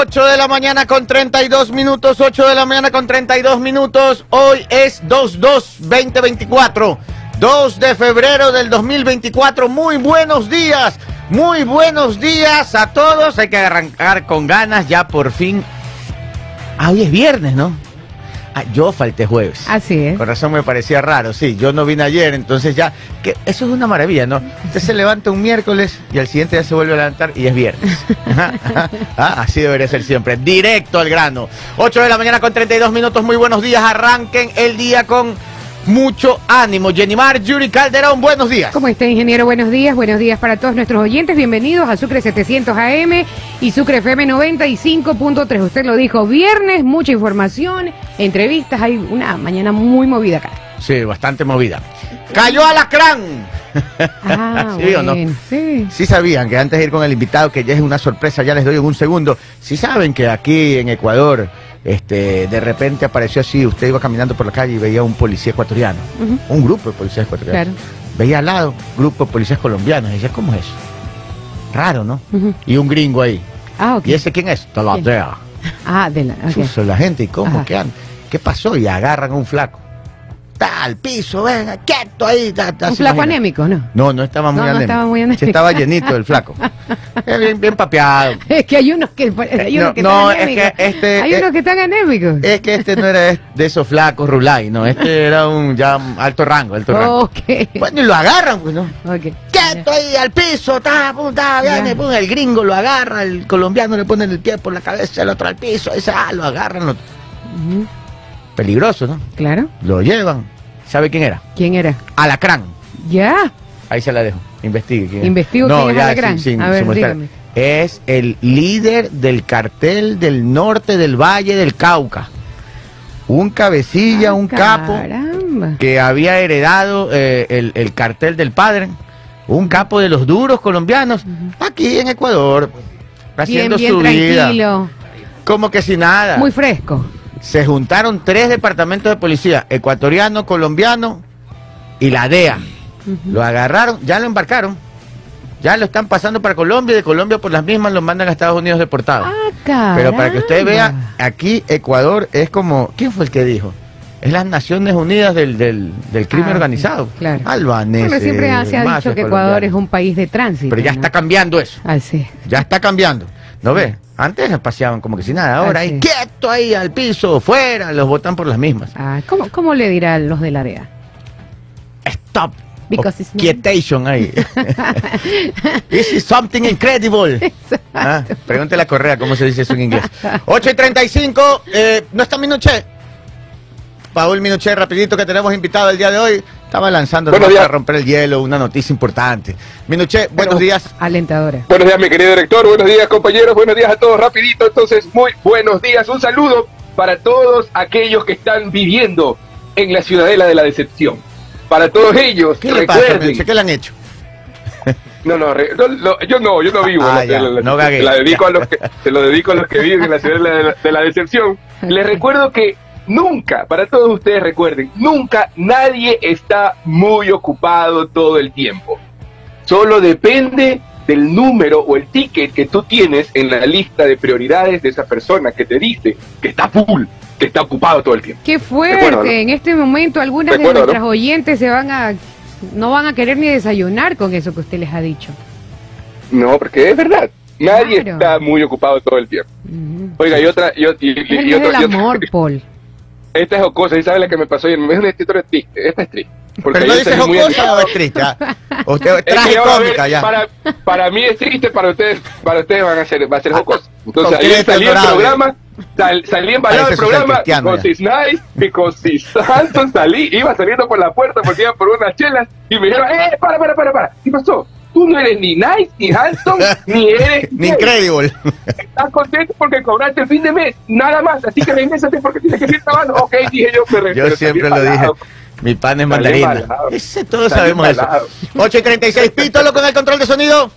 8 de la mañana con 32 minutos, 8 de la mañana con 32 minutos. Hoy es 2-2-2024, 2 de febrero del 2024. Muy buenos días, muy buenos días a todos. Hay que arrancar con ganas ya por fin. Ah, hoy es viernes, ¿no? Ah, yo falté jueves. Así es. Con razón me parecía raro, sí. Yo no vine ayer, entonces ya. que Eso es una maravilla, ¿no? Usted se levanta un miércoles y al siguiente ya se vuelve a levantar y es viernes. Ah, así debería ser siempre. Directo al grano. 8 de la mañana con 32 minutos. Muy buenos días. Arranquen el día con mucho ánimo. Jenimar, Yuri Calderón, buenos días. ¿Cómo está, ingeniero? Buenos días. Buenos días para todos nuestros oyentes. Bienvenidos a Sucre 700 AM y Sucre FM 95.3. Usted lo dijo, viernes, mucha información, entrevistas. Hay una mañana muy movida acá. Sí, bastante movida. Cayó Alacrán. Ah, ¿Sí o no? bueno, Sí. Sí sabían que antes de ir con el invitado, que ya es una sorpresa, ya les doy en un segundo, sí saben que aquí en Ecuador, este, de repente apareció así, usted iba caminando por la calle y veía un policía ecuatoriano, un grupo de policías ecuatorianos. Claro. Veía al lado grupo de policías colombianos, y decía, ¿cómo es eso? Raro, ¿no? Y un gringo ahí. Ah. ¿Y ese quién es? Ah, de la. ok. Suso, la gente, ¿y cómo? Ajá. ¿Qué, ¿Qué pasó? Y agarran a un flaco. Al piso, venga, quieto ahí. ta, ta, Un se flaco imagina. anémico, ¿no? No, no estaba muy No, no anémico. estaba muy anémico. Sí, estaba llenito el flaco. Eh, bien, bien papeado. Es que hay unos que, hay no, unos que no, están es que anémicos. este- hay eh, unos que están anémicos. Es que este no era de esos flacos rulay, no. Este era un ya alto rango, alto rango. ok. Bueno, y lo agarran, pues, ¿no? Ok. Quieto ahí al piso, ta, pum, ta, viene, pum, el gringo lo agarra, el colombiano le pone el pie por la cabeza, el otro al piso, ese, ah, lo agarran. lo-. Peligroso, ¿no? Claro. Lo llevan. ¿Sabe quién era? ¿Quién era? Alacrán. Ya. Ahí se la dejo. Investigue. quién es. Investigo no, quién es ya, Alacrán. sin- sin- A ver, sin dígame. Es el líder del cartel del norte del Valle del Cauca. Un cabecilla, Ah, un capo Caramba. que había heredado eh, el, el cartel del padre. Un capo de los duros colombianos. Aquí en Ecuador. Haciendo bien su vida. tranquilo. Como que si nada. Muy fresco. Se juntaron tres departamentos de policía. Ecuatoriano, colombiano y la DEA. Lo agarraron, ya lo embarcaron. Ya lo están pasando para Colombia y de Colombia por las mismas lo mandan a Estados Unidos deportado. Ah. Pero para que usted vea, aquí Ecuador es como, ¿quién fue el que dijo? Es las Naciones Unidas del, del, del crimen Ah, organizado. claro. Albanese. Bueno, siempre se ha dicho que Ecuador es un país de tránsito. Pero ya ¿no? está cambiando eso. Así. Ya está cambiando. ¿No ve? Antes paseaban como que si nada. Ahora ahí quieto ahí al piso, fuera, los votan por las mismas. Ah, ¿cómo, ¿Cómo le dirán los de la DEA? Stop. Because not- Quietation ahí. This is something incredible. Ah, pregúntele a Correa cómo se dice eso en inglés. 8 y 35, eh, ¿no está Minuché? Paul Minuché, rapidito que tenemos invitado el día de hoy. Estaba lanzando Buenos nomás días. para romper el hielo, una noticia importante. Minuché, buenos Pero días. Alentadora. Buenos días, mi querido director. Buenos días, compañeros. Buenos días a todos. Rapidito, entonces, muy buenos días. Un saludo para todos aquellos que están viviendo en la ciudadela de la decepción. Para todos ellos, ¿Qué le pasa, recuerden. Minuché? ¿Qué le han hecho? No, no, no, no, yo no, yo no vivo. Ah, en ya, la- la- no gagué. se la dedico a los que, se lo dedico a los que viven en la de la, de la decepción. Les recuerdo que nunca, para todos ustedes recuerden, nunca nadie está muy ocupado todo el tiempo. Solo depende del número o el ticket que tú tienes en la lista de prioridades de esa persona que te dice que está full, que está ocupado todo el tiempo. Qué fuerte. En este momento algunas de nuestras oyentes se van a no van a querer ni desayunar con eso que usted les ha dicho. No, porque es verdad. Nadie Claro. está muy ocupado todo el tiempo. Oiga, y otra, y, y- y- Es el y amor, Paul. Esta es jocosa, ¿y sabe la que me pasó? ayer? Es una historia triste, esta es triste. Porque ¿Pero no dice jocosa o es triste? ah? Usted tragicómica ya. Para, para mí es triste, para ustedes, para ustedes van a ser, va a ser jocosa. Entonces ¿Con ayer salí el dorada? programa, sal- salí embalado del programa, ya. it's nice, because it's Santos, salí, iba saliendo por la puerta porque iba por unas chelas y me dijeron, eh, para, para, para, para, ¿qué pasó? Tú no eres ni nice, ni handsome, ni eres Ni gay. incredible. Estás contento porque cobraste el fin de mes, nada más, así que regrésate porque tienes que seguir trabajando. Ok, dije yo, pero Yo pero siempre lo dije. Mi pan es mandarina. Ese todos Salí sabemos eso. embalado. 8 y 36, pítalo con el control de sonido.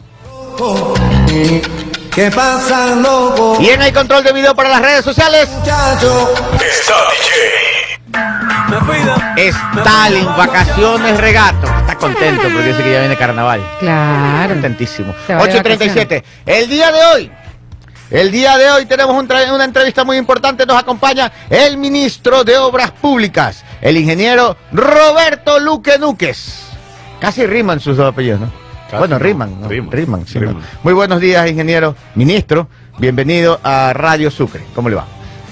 ¿Qué pasa, loco? Y en el control de video para las redes sociales. Muchacho, Está DJ. Stalin, vacaciones, regato. Está contento porque dice que ya viene carnaval. Claro. Contentísimo. Se va de 8 y 37. El día de hoy El día de hoy tenemos un una entrevista muy importante. Nos acompaña el ministro de Obras Públicas, el ingeniero Roberto Luque Núquez. Casi riman sus dos apellidos, ¿no? Casi, bueno, no. riman, ¿no? Riman, Riman, sí. Muy buenos días, ingeniero, ministro. Bienvenido a Radio Sucre. ¿Cómo le va?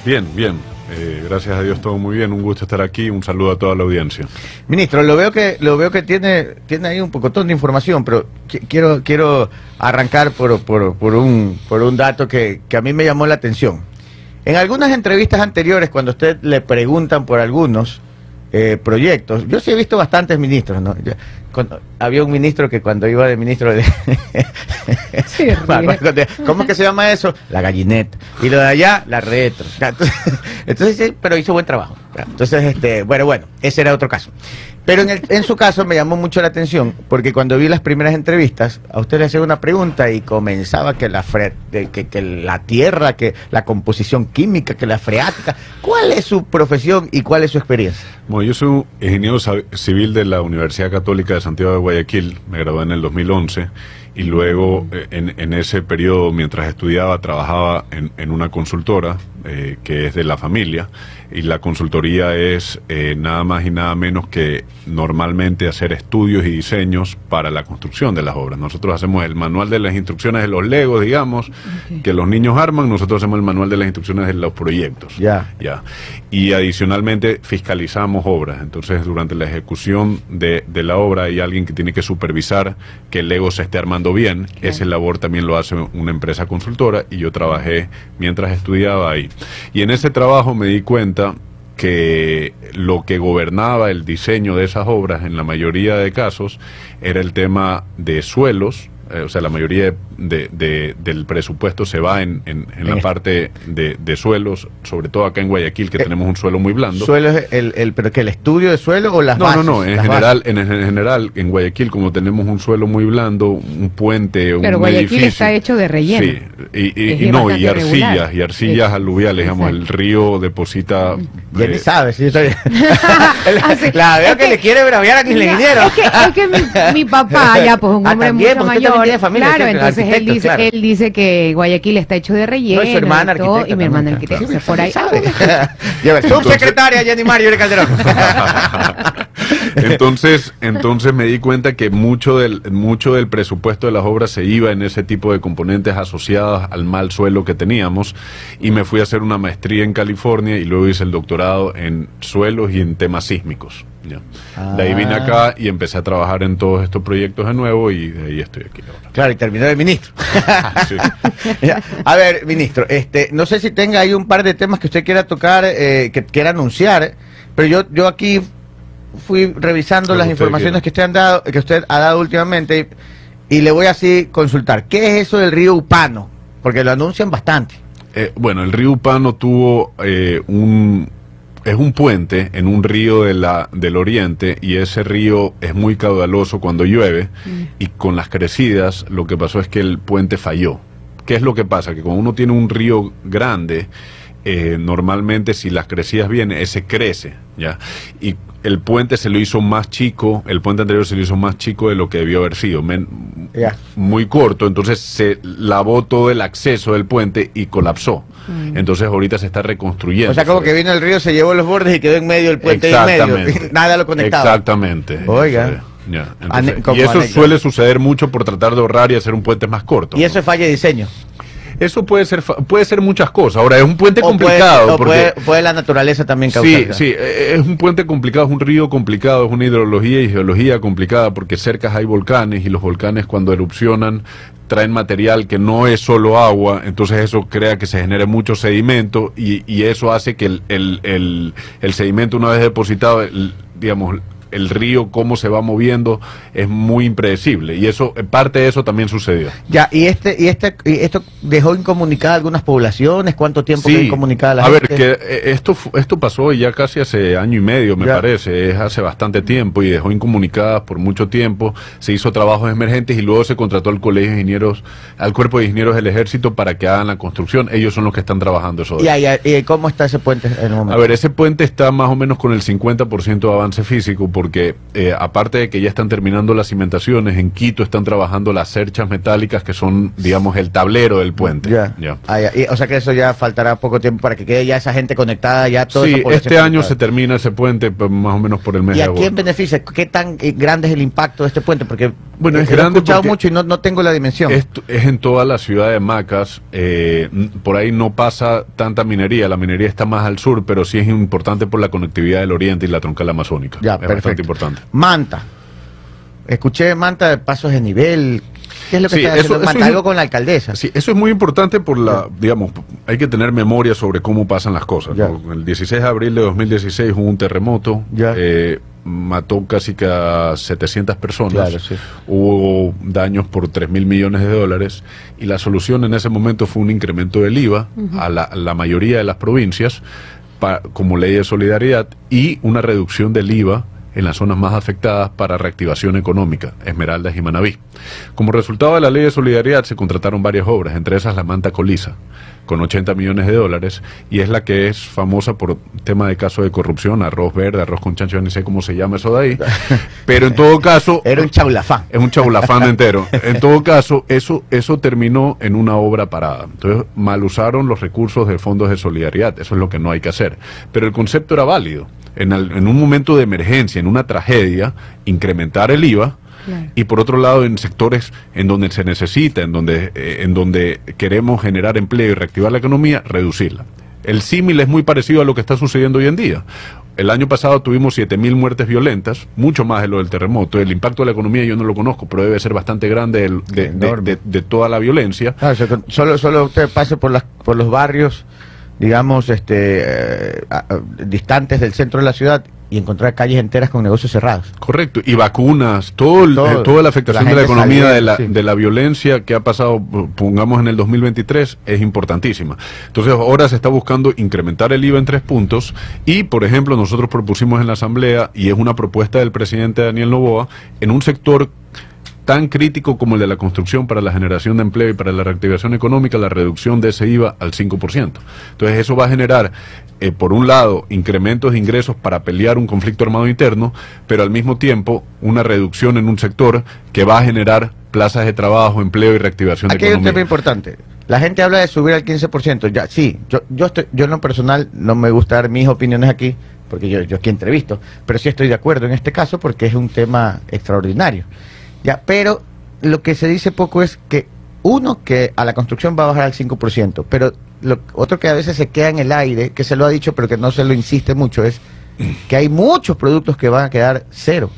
Bien, bien. Eh, gracias a Dios todo muy bien. Un gusto estar aquí. Un saludo a toda la audiencia. Ministro, lo veo que lo veo que tiene tiene ahí un pocotón de información, pero qui- quiero quiero arrancar por, por, por un por un dato que, que a mí me llamó la atención. En algunas entrevistas anteriores, cuando usted le preguntan por algunos eh, proyectos, yo sí he visto bastantes ministros, ¿no? Cuando- había un ministro que cuando iba de ministro de... Sí. ¿Cómo es que se llama eso? La gallineta. Y lo de allá, la retro. Entonces, entonces, sí, pero hizo buen trabajo. Entonces, este, bueno, bueno, ese era otro caso. Pero en, el- en su caso me llamó mucho la atención porque cuando vi las primeras entrevistas, a usted le hacía una pregunta y comenzaba que la, fre- de- que, que la tierra, que la composición química, que la freática. ¿Cuál es su profesión y cuál es su experiencia? Bueno, yo soy un ingeniero civil de la Universidad Católica de Santiago de Guayaquil. Me gradué en el 2011 y luego eh, en, ese periodo, mientras estudiaba, trabajaba en, en una consultora eh, que es de la familia y la consultoría es eh, nada más y nada menos que normalmente hacer estudios y diseños para la construcción de las obras. Nosotros hacemos el manual de las instrucciones de los legos, digamos, que los niños arman, nosotros hacemos el manual de las instrucciones de los proyectos. Ya. Ya. Y adicionalmente fiscalizamos obras. Entonces, durante la ejecución de, de la obra hay alguien que tiene que supervisar que el Lego se esté armando bien. Esa labor también lo hace una empresa consultora y yo trabajé mientras estudiaba ahí. Y en ese trabajo me di cuenta que lo que gobernaba el diseño de esas obras en la mayoría de casos era el tema de suelos, eh, o sea, la mayoría de, de- del presupuesto se va en, en- en la parte de, de suelos, sobre todo acá en Guayaquil, que Eh, tenemos un suelo muy blando. ¿Suelo es el, el, pero que el estudio de suelo o las No, bases? no, no, en general, en, en general, en Guayaquil, como tenemos un suelo muy blando, un puente, Pero un Guayaquil edificio. está hecho de relleno. Sí, y, y- Es y no, y arcillas, regular. y arcillas aluviales, digamos, el río deposita... Ya ni eh, sabe, si yo estoy... La veo Es que, que- le quiere braviar a que el No, ingeniero. Es que, es que mi, mi papá, ya pues un Ah, hombre también, mucho mayor. Tiene familia, claro, siempre, entonces él dice, claro. él dice que Guayaquil está hecho de relleno. No, y su hermana y todo, arquitecta y mi hermana también, arquitecta. claro. por ahí. Subsecretaria Jenny Mario Calderón. entonces, entonces me di cuenta que mucho del, mucho del presupuesto de las obras se iba en ese tipo de componentes asociados al mal suelo que teníamos y me fui a hacer una maestría en California y luego hice el doctorado en suelos y en temas sísmicos. Ya. De ahí vine Ah. acá y empecé a trabajar en todos estos proyectos de nuevo y de ahí estoy aquí ahora. Claro, y terminó de ministro. Sí. A ver, ministro, este, no sé si tenga ahí un par de temas que usted quiera tocar, eh, que quiera anunciar, pero yo, yo aquí fui revisando las informaciones quiera. que usted, han dado, que usted ha dado últimamente y, y le voy así consultar. ¿Qué es eso del río Upano? Porque lo anuncian bastante. Eh, bueno, el río Upano tuvo eh, un... Es un puente en un río de la, del oriente y ese río es muy caudaloso cuando llueve y con las crecidas lo que pasó es que el puente falló. ¿Qué es lo que pasa? Que cuando uno tiene un río grande, eh, normalmente si las crecidas vienen, ese crece, ¿ya? Y el puente se lo hizo más chico, el puente anterior se lo hizo más chico de lo que debió haber sido, men- muy corto, entonces se lavó todo el acceso del puente y colapsó. Entonces ahorita se está reconstruyendo. O sea, como que vino el río, se llevó los bordes y quedó en medio del puente y en medio. Exactamente. Nada lo conectaba. Exactamente. Oiga. Entonces, entonces- y eso anécdota. suele suceder mucho por tratar de ahorrar y hacer un puente más corto. Y eso es falla de diseño. Eso puede ser puede ser muchas cosas. Ahora es un puente O complicado porque puede, puede la naturaleza también causar. Sí, sí, eh, es un puente complicado, es un río complicado, es una hidrología y geología complicada porque cerca hay volcanes y los volcanes cuando erupcionan traen material que no es solo agua, entonces eso crea que se genere mucho sedimento y, y eso hace que el, el- el- el sedimento una vez depositado, el- digamos, el río, cómo se va moviendo, es muy impredecible y eso, eh, parte de eso también sucedió. Ya, y este, y este, y esto dejó incomunicadas algunas poblaciones, ¿cuánto tiempo quedó incomunicada la a ver, que eh, esto, esto pasó ya casi hace año y medio, me Ya. parece, es hace bastante tiempo y dejó incomunicadas por mucho tiempo. Se hizo trabajos emergentes y luego se contrató al Colegio de Ingenieros, al Cuerpo de Ingenieros del Ejército para que hagan la construcción. Ellos son los que están trabajando eso. Y, ahí- y cómo está ese puente en el momento? A ver, ese puente está más o menos con el 50% de avance físico porque eh, aparte de que ya están terminando las cimentaciones, en Quito están trabajando las cerchas metálicas que son, digamos, el tablero del puente. Ya. Ah, ya. Y, o sea que eso ya faltará poco tiempo para que quede ya esa gente conectada, ya todo Sí, este año se termina ese puente más o menos por el mes ¿Y de a agosto. quién beneficia? ¿Qué tan eh, grande es el impacto de este puente? Porque Bueno, eh, es lo he grande escuchado mucho y no, no tengo la dimensión. Esto es en toda la ciudad de Macas. eh, por ahí no pasa tanta minería. La minería está más al sur, pero sí es importante por la conectividad del oriente y la troncal amazónica. Ya, es perfecto. Bastante importante. Manta. Escuché Manta de pasos de nivel. ¿Qué es lo que Sí, está eso- haciendo eso Manta? es- Algo con la alcaldesa. Sí, eso es muy importante por la, digamos, hay que tener memoria sobre cómo pasan las cosas. El 16 de abril de 2016 hubo un terremoto, Ya. eh, mató casi que a 700 personas, Claro, sí. hubo daños por 3 mil millones de dólares y la solución en ese momento fue un incremento del IVA a, la, a la mayoría de las provincias pa- como ley de solidaridad y una reducción del IVA en las zonas más afectadas para reactivación económica, Esmeraldas y Manabí. Como resultado de la ley de solidaridad se contrataron varias obras, entre esas la Manta Colisa, con 80 millones de dólares, y es la que es famosa por tema de caso de corrupción, arroz verde, arroz con chancho, ni sé cómo se llama eso de ahí, pero en todo caso... Era un chaulafán. Es un chaulafán entero. En todo caso, eso, eso terminó en una obra parada. Entonces, mal usaron los recursos de fondos de solidaridad. Eso es lo que no hay que hacer. Pero el concepto era válido. En, al- en un momento de emergencia, en una tragedia, incrementar el IVA. Claro. Y por otro lado, en sectores en donde se necesita, en donde, eh, en donde queremos generar empleo y reactivar la economía, reducirla. El símil es muy parecido a lo que está sucediendo hoy en día. El año pasado tuvimos 7.000 muertes violentas, mucho más de lo del terremoto. El impacto de la economía yo no lo conozco, pero debe ser bastante grande el- de, de- Enorme. de- de toda la violencia. Claro, o sea, que solo, solo usted pase por, las, por los barrios, digamos, este, eh, distantes del centro de la ciudad y encontrar calles enteras con negocios cerrados. Correcto, y vacunas, todo, el- Todo. eh, toda la afectación La de la economía, de la, sí. de la violencia que ha pasado, pongamos en el 2023, es importantísima. Entonces ahora se está buscando incrementar el IVA en tres puntos y, por ejemplo, nosotros propusimos en la Asamblea, y es una propuesta del presidente Daniel Novoa, en un sector tan crítico como el de la construcción para la generación de empleo y para la reactivación económica, la reducción de ese IVA al 5%. Entonces eso va a generar, eh, por un lado, incrementos de ingresos para pelear un conflicto armado interno, pero al mismo tiempo una reducción en un sector que va a generar plazas de trabajo, empleo y reactivación Aquí hay un tema importante. La gente habla de subir al 15%. Ya, sí, yo, yo, estoy, yo en lo personal no me gusta dar mis opiniones aquí, porque yo, yo aquí entrevisto, pero sí estoy de acuerdo en este caso porque es un tema extraordinario. Ya, pero lo que se dice poco es que uno que a la construcción va a bajar al 5%, pero lo otro que a veces se queda en el aire, que se lo ha dicho pero que no se lo insiste mucho es que hay muchos productos que van a quedar cero.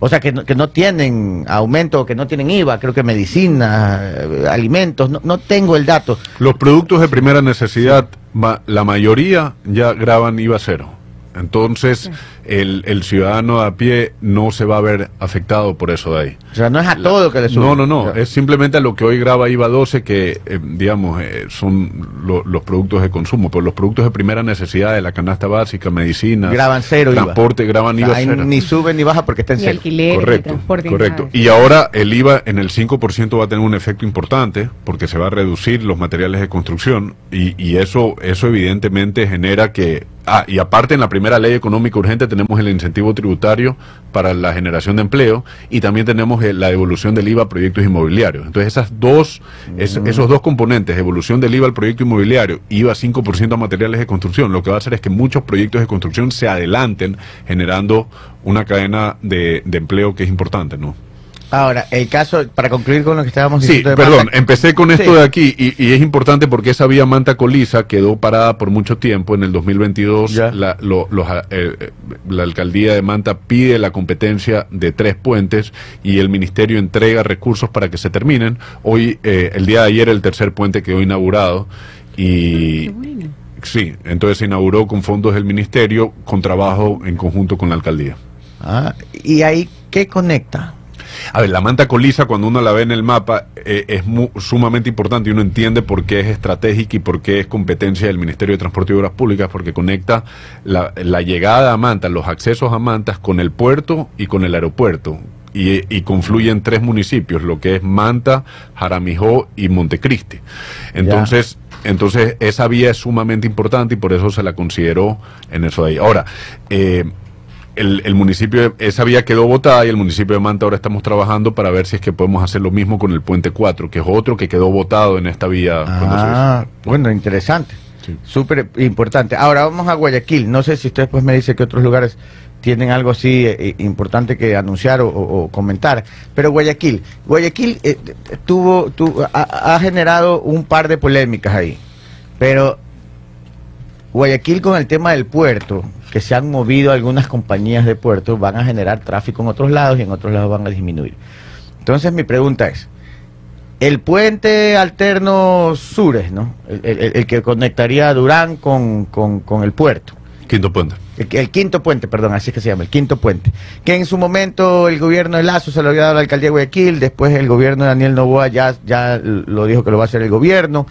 O sea, que no, que no tienen aumento, que no tienen IVA, creo que medicina, eh, alimentos, no, no tengo el dato. Los productos de primera necesidad, ma- la mayoría ya graban IVA cero. Entonces, el, el ciudadano a pie no se va a ver afectado por eso de ahí. O sea, no es a todo que le sube. No, no, no. Es simplemente a lo que hoy graba IVA 12, que, eh, digamos, eh, son lo- los productos de consumo. Pero los productos de primera necesidad de la canasta básica, medicina, Graban cero IVA. transporte, graban O sea, IVA cero. ni sube ni baja porque está en Ni cero. alquiler, Correcto, transporte, correcto. Y ahora el IVA en el 5% va a tener un efecto importante porque se va a reducir los materiales de construcción y, y eso, eso evidentemente genera que... Ah, y aparte en la primera ley económica urgente tenemos el incentivo tributario para la generación de empleo y también tenemos eh, la devolución del IVA a proyectos inmobiliarios. Entonces esas dos, es- esos dos componentes, devolución del IVA al proyecto inmobiliario, IVA 5% a materiales de construcción, lo que va a hacer es que muchos proyectos de construcción se adelanten generando una cadena de, de empleo que es importante, ¿no? Ahora, el caso, para concluir con lo que estábamos Sí, diciendo de perdón, Manta, empecé con esto Sí. de aquí y, y es importante porque esa vía Manta Colisa quedó parada por mucho tiempo. En el 2022 Ya. la, lo- los, eh, eh, la alcaldía de Manta pide la competencia de tres puentes y el ministerio entrega recursos para que se terminen. Hoy, eh, el día de ayer, el tercer puente quedó inaugurado y... Qué bueno. Sí, entonces se inauguró con fondos del ministerio, con trabajo en conjunto con la alcaldía. Ah, ¿Y ahí qué conecta? A ver, la manta colisa, cuando uno la ve en el mapa, eh, es mu- sumamente importante y uno entiende por qué es estratégica y por qué es competencia del Ministerio de Transporte y Obras Públicas, porque conecta la, la llegada a Manta, los accesos a Mantas con el puerto y con el aeropuerto. Y, y confluye en tres municipios, lo que es Manta, Jaramijó y Montecristi. Entonces, entonces esa vía es sumamente importante y por eso se la consideró en eso de ahí. Ahora, eh, el, el municipio, de- esa vía quedó botada y el municipio de Manta ahora estamos trabajando para ver si es que podemos hacer lo mismo con el puente 4, que es otro que quedó botado en esta vía. Ah, bueno, interesante. Sí. Súper importante. Ahora vamos a Guayaquil. No sé si usted después me dice que otros lugares tienen algo así eh, importante que anunciar o, o- o comentar. Pero Guayaquil, Guayaquil eh, tuvo, tu- ha, ha generado un par de polémicas ahí. Pero Guayaquil con el tema del puerto, que se han movido algunas compañías de puerto, van a generar tráfico en otros lados y en otros lados van a disminuir. Entonces mi pregunta es, el puente alterno Sures, ¿no? El, el- el que conectaría a Durán con, con- con el puerto. Quinto puente. El, el quinto puente, perdón, así es que se llama, el quinto puente. Que en su momento el gobierno de Lazo se lo había dado a la alcaldía de Guayaquil, después el gobierno de Daniel Novoa ya, ya lo dijo que lo va a hacer el gobierno.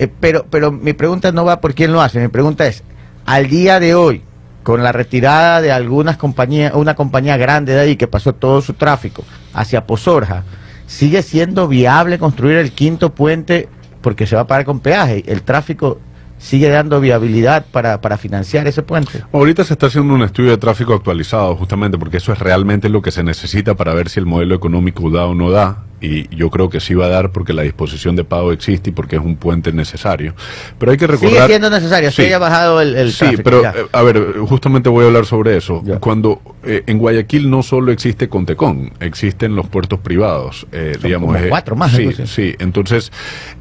Eh, pero, pero mi pregunta no va por quién lo hace, mi pregunta es, al día de hoy, con la retirada de algunas compañías, una compañía grande de ahí que pasó todo su tráfico hacia Pozorja, ¿sigue siendo viable construir el quinto puente porque se va a pagar con peaje? ¿El tráfico sigue dando viabilidad para, para financiar ese puente? Ahorita se está haciendo un estudio de tráfico actualizado, justamente porque eso es realmente lo que se necesita para ver si el modelo económico da o no da. Y yo creo que sí va a dar porque la disposición de pago existe y porque es un puente necesario. Pero hay que recordar. Sigue siendo necesario, Sí. que haya bajado el, el sí, tráfico, pero ya. eh, a ver, justamente voy a hablar sobre eso. Ya. Cuando eh, en Guayaquil no solo existe Contecón, existen los puertos privados, eh, Son digamos. como eh, cuatro más, Sí, así. sí. Entonces,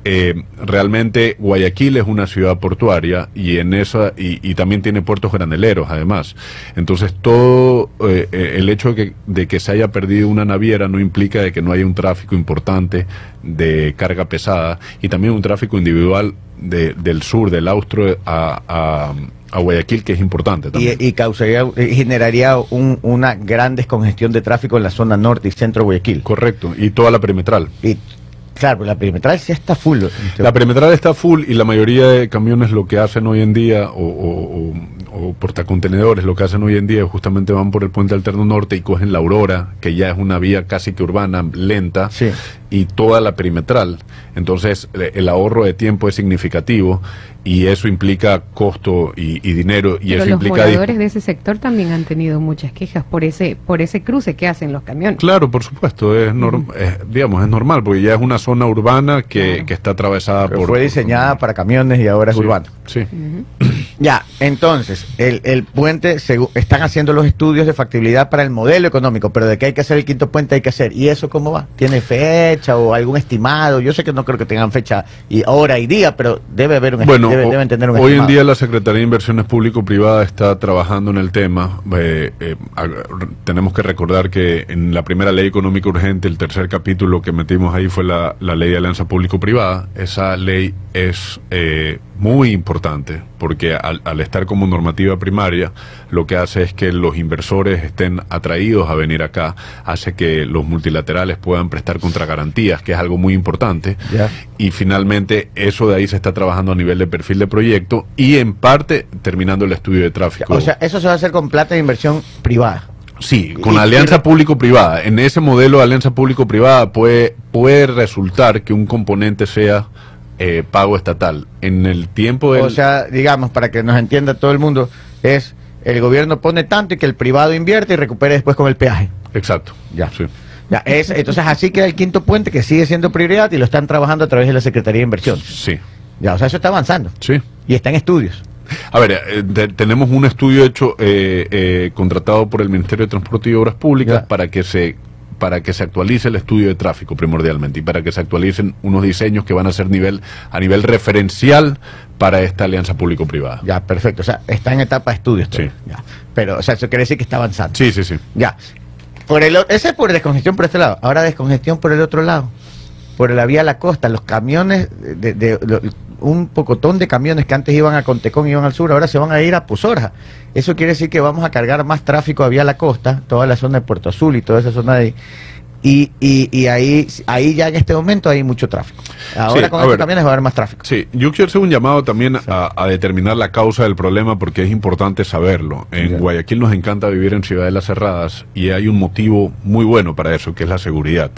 eh, realmente Guayaquil es una ciudad portuaria y en esa y, y también tiene puertos graneleros, además. Entonces, todo el hecho de que, de que se haya perdido una naviera no implica de que no haya un tráfico importante de carga pesada y también un tráfico individual de- del sur, del Austro a, a- a Guayaquil, que es importante también. Y, y causaría, y generaría un- una gran descongestión de tráfico en la zona norte y centro de Guayaquil. Correcto, y toda la perimetral. Y claro, la perimetral sí está full. La perimetral está full y la mayoría de camiones lo que hacen hoy en día, o, o, o- o portacontenedores, lo que hacen hoy en día es justamente van por el puente alterno norte y cogen la Aurora, que ya es una vía casi que urbana, lenta, Sí. y toda la perimetral. Entonces eh, el ahorro de tiempo es significativo y eso implica costo y, y dinero y Pero eso los implica... moradores de ese sector también han tenido muchas quejas por ese por ese cruce que hacen los camiones. Claro, por supuesto, es, norm- es, digamos, es normal, porque ya es una zona urbana que, Claro. que está atravesada Pero por... fue diseñada para camiones y ahora es Sí, urbano. Sí. Ya, entonces, el, el puente, segu- están haciendo los estudios de factibilidad para el modelo económico, pero de que hay que hacer el quinto puente hay que hacer. ¿Y eso cómo va? ¿Tiene fecha o algún estimado? Yo sé que no creo que tengan fecha y hora y día, pero debe haber un Bueno, debe- o- deben tener un hoy en día la Secretaría de Inversiones Público-Privada está trabajando en el tema. Eh, eh, tenemos que recordar que en la primera ley económica urgente, el tercer capítulo que metimos ahí fue la, la ley de alianza público-privada. Esa ley es eh, muy importante porque al, al estar como normativa primaria, lo que hace es que los inversores estén atraídos a venir acá, hace que los multilaterales puedan prestar contragarantías, que es algo muy importante. Y finalmente eso de ahí se está trabajando a nivel de perfil de proyecto y en parte terminando el estudio de tráfico. O sea, eso se va a hacer con plata de inversión privada. sí, con la alianza público-privada. En ese modelo de alianza público-privada puede, puede resultar que un componente sea eh, pago estatal. En el tiempo del... O sea, digamos, para que nos entienda todo el mundo, es el gobierno pone tanto y que el privado invierte y recupere después con el peaje. Exacto. Ya. Sí. Ya, es, entonces así queda el quinto puente que sigue siendo prioridad y lo están trabajando a través de la Secretaría de Inversión. Sí. Ya, o sea, eso está avanzando Sí. y está en estudios. A ver, eh, te- tenemos un estudio hecho, eh, eh, contratado por el Ministerio de Transporte y Obras Públicas Ya. para que se para que se actualice el estudio de tráfico primordialmente y para que se actualicen unos diseños que van a ser nivel a nivel referencial para esta alianza público-privada. Ya, perfecto. O sea, está en etapa de estudios. todo. Sí. Ya. Pero, o sea, eso quiere decir que está avanzando. Sí, sí, sí. Ya. Por el, ese es por descongestión por este lado. Ahora descongestión por el otro lado. Por la vía a la costa. Los camiones, de, un pocotón de camiones que antes iban a Contecón y iban al sur, ahora se van a ir a Pozorja. Eso quiere decir que vamos a cargar más tráfico a vía la costa, toda la zona de Puerto Azul y toda esa zona de ahí. Y, y, y ahí, ahí ya en este momento hay mucho tráfico. Ahora Sí, con estos ver. camiones va a haber más tráfico. Sí, yo quiero hacer un llamado también a, a determinar la causa del problema porque es importante saberlo. En Ya. Guayaquil nos encanta vivir en ciudades cerradas y hay un motivo muy bueno para eso, que es la seguridad.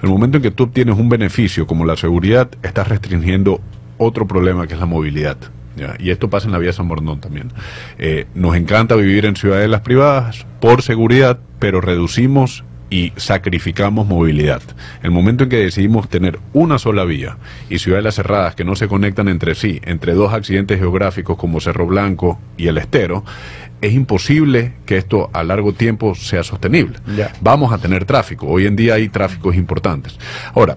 En el momento en que tú obtienes un beneficio como la seguridad, estás restringiendo otro problema que es la movilidad. ¿ya? Y esto pasa en la vía San Borondón también. Eh, nos encanta vivir en ciudadelas privadas por seguridad, pero reducimos y sacrificamos movilidad. El momento en que decidimos tener una sola vía y ciudades cerradas que no se conectan entre sí, entre dos accidentes geográficos como Cerro Blanco y el Estero, es imposible que esto a largo tiempo sea sostenible. Ya. Vamos a tener tráfico. Hoy en día hay tráficos importantes. Ahora,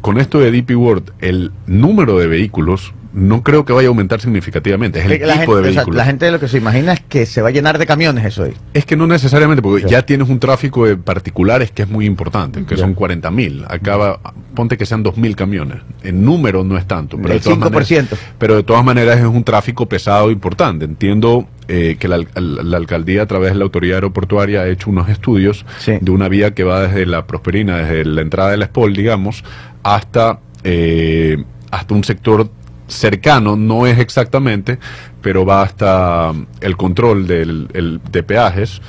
con esto de DP World, el número de vehículos no creo que vaya a aumentar significativamente. Es el la, tipo gente, de o sea, vehículos. la gente lo que se imagina es que se va a llenar de camiones eso hoy. Es que no necesariamente, porque Ya. ya tienes un tráfico de particulares que es muy importante, que Ya. son 40 mil. Acaba, ponte que sean 2 mil camiones. En número no es tanto, pero El de, todas 5%. maneras, pero de todas maneras es un tráfico pesado importante. Entiendo eh, que la, al- la alcaldía a través de la autoridad aeroportuaria ha hecho unos estudios Sí. de una vía que va desde la Prosperina, desde la entrada de la SPOL, digamos, hasta, eh, hasta un sector cercano, no es exactamente, pero va hasta el control del, el- de peajes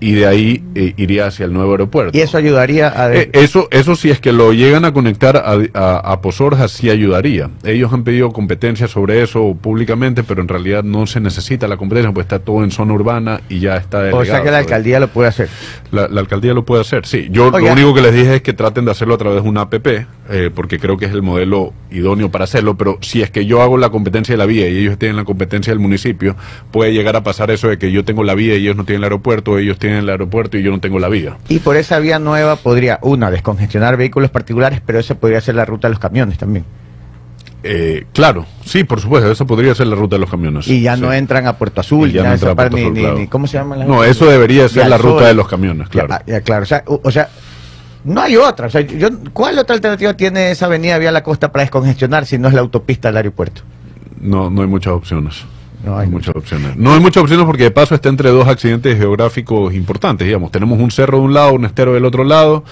y de ahí eh, iría hacia el nuevo aeropuerto. Y eso ayudaría a... Eh, eso, eso si es que lo llegan a conectar a, a, a Posorja, sí ayudaría. Ellos han pedido competencia sobre eso públicamente, pero en realidad no se necesita la competencia, pues está todo en zona urbana y ya está o sea delegado que la alcaldía lo puede hacer. la, la alcaldía lo puede hacer, sí. Yo Oiga. lo único que les dije es que traten de hacerlo a través de una APP, eh, porque creo que es el modelo idóneo para hacerlo, pero si es que yo hago la competencia de la vía y ellos tienen la competencia del municipio, puede llegar a pasar eso de que yo tengo la vía y ellos no tienen el aeropuerto, ellos tienen el aeropuerto y yo no tengo la vía. Y por esa vía nueva podría, una, descongestionar vehículos particulares, pero esa podría ser la ruta de los camiones también. Eh, claro, sí, por supuesto, eso podría ser la ruta de los camiones. Y ya sí. no entran a Puerto Azul, ya no esa entra a Puerto Azul, ni- claro. ni- ¿cómo se llama? la No, eso debería ser la ruta de los camiones, claro. Ya, ya, claro, o sea, o, o sea, no hay otra. O sea, yo, ¿Cuál otra alternativa tiene esa avenida vía la costa para descongestionar si no es la autopista del aeropuerto? No, no hay muchas opciones. No hay muchas opciones. No hay muchas opciones porque de paso está entre dos accidentes geográficos importantes, digamos. Tenemos un cerro de un lado, un estero del otro lado,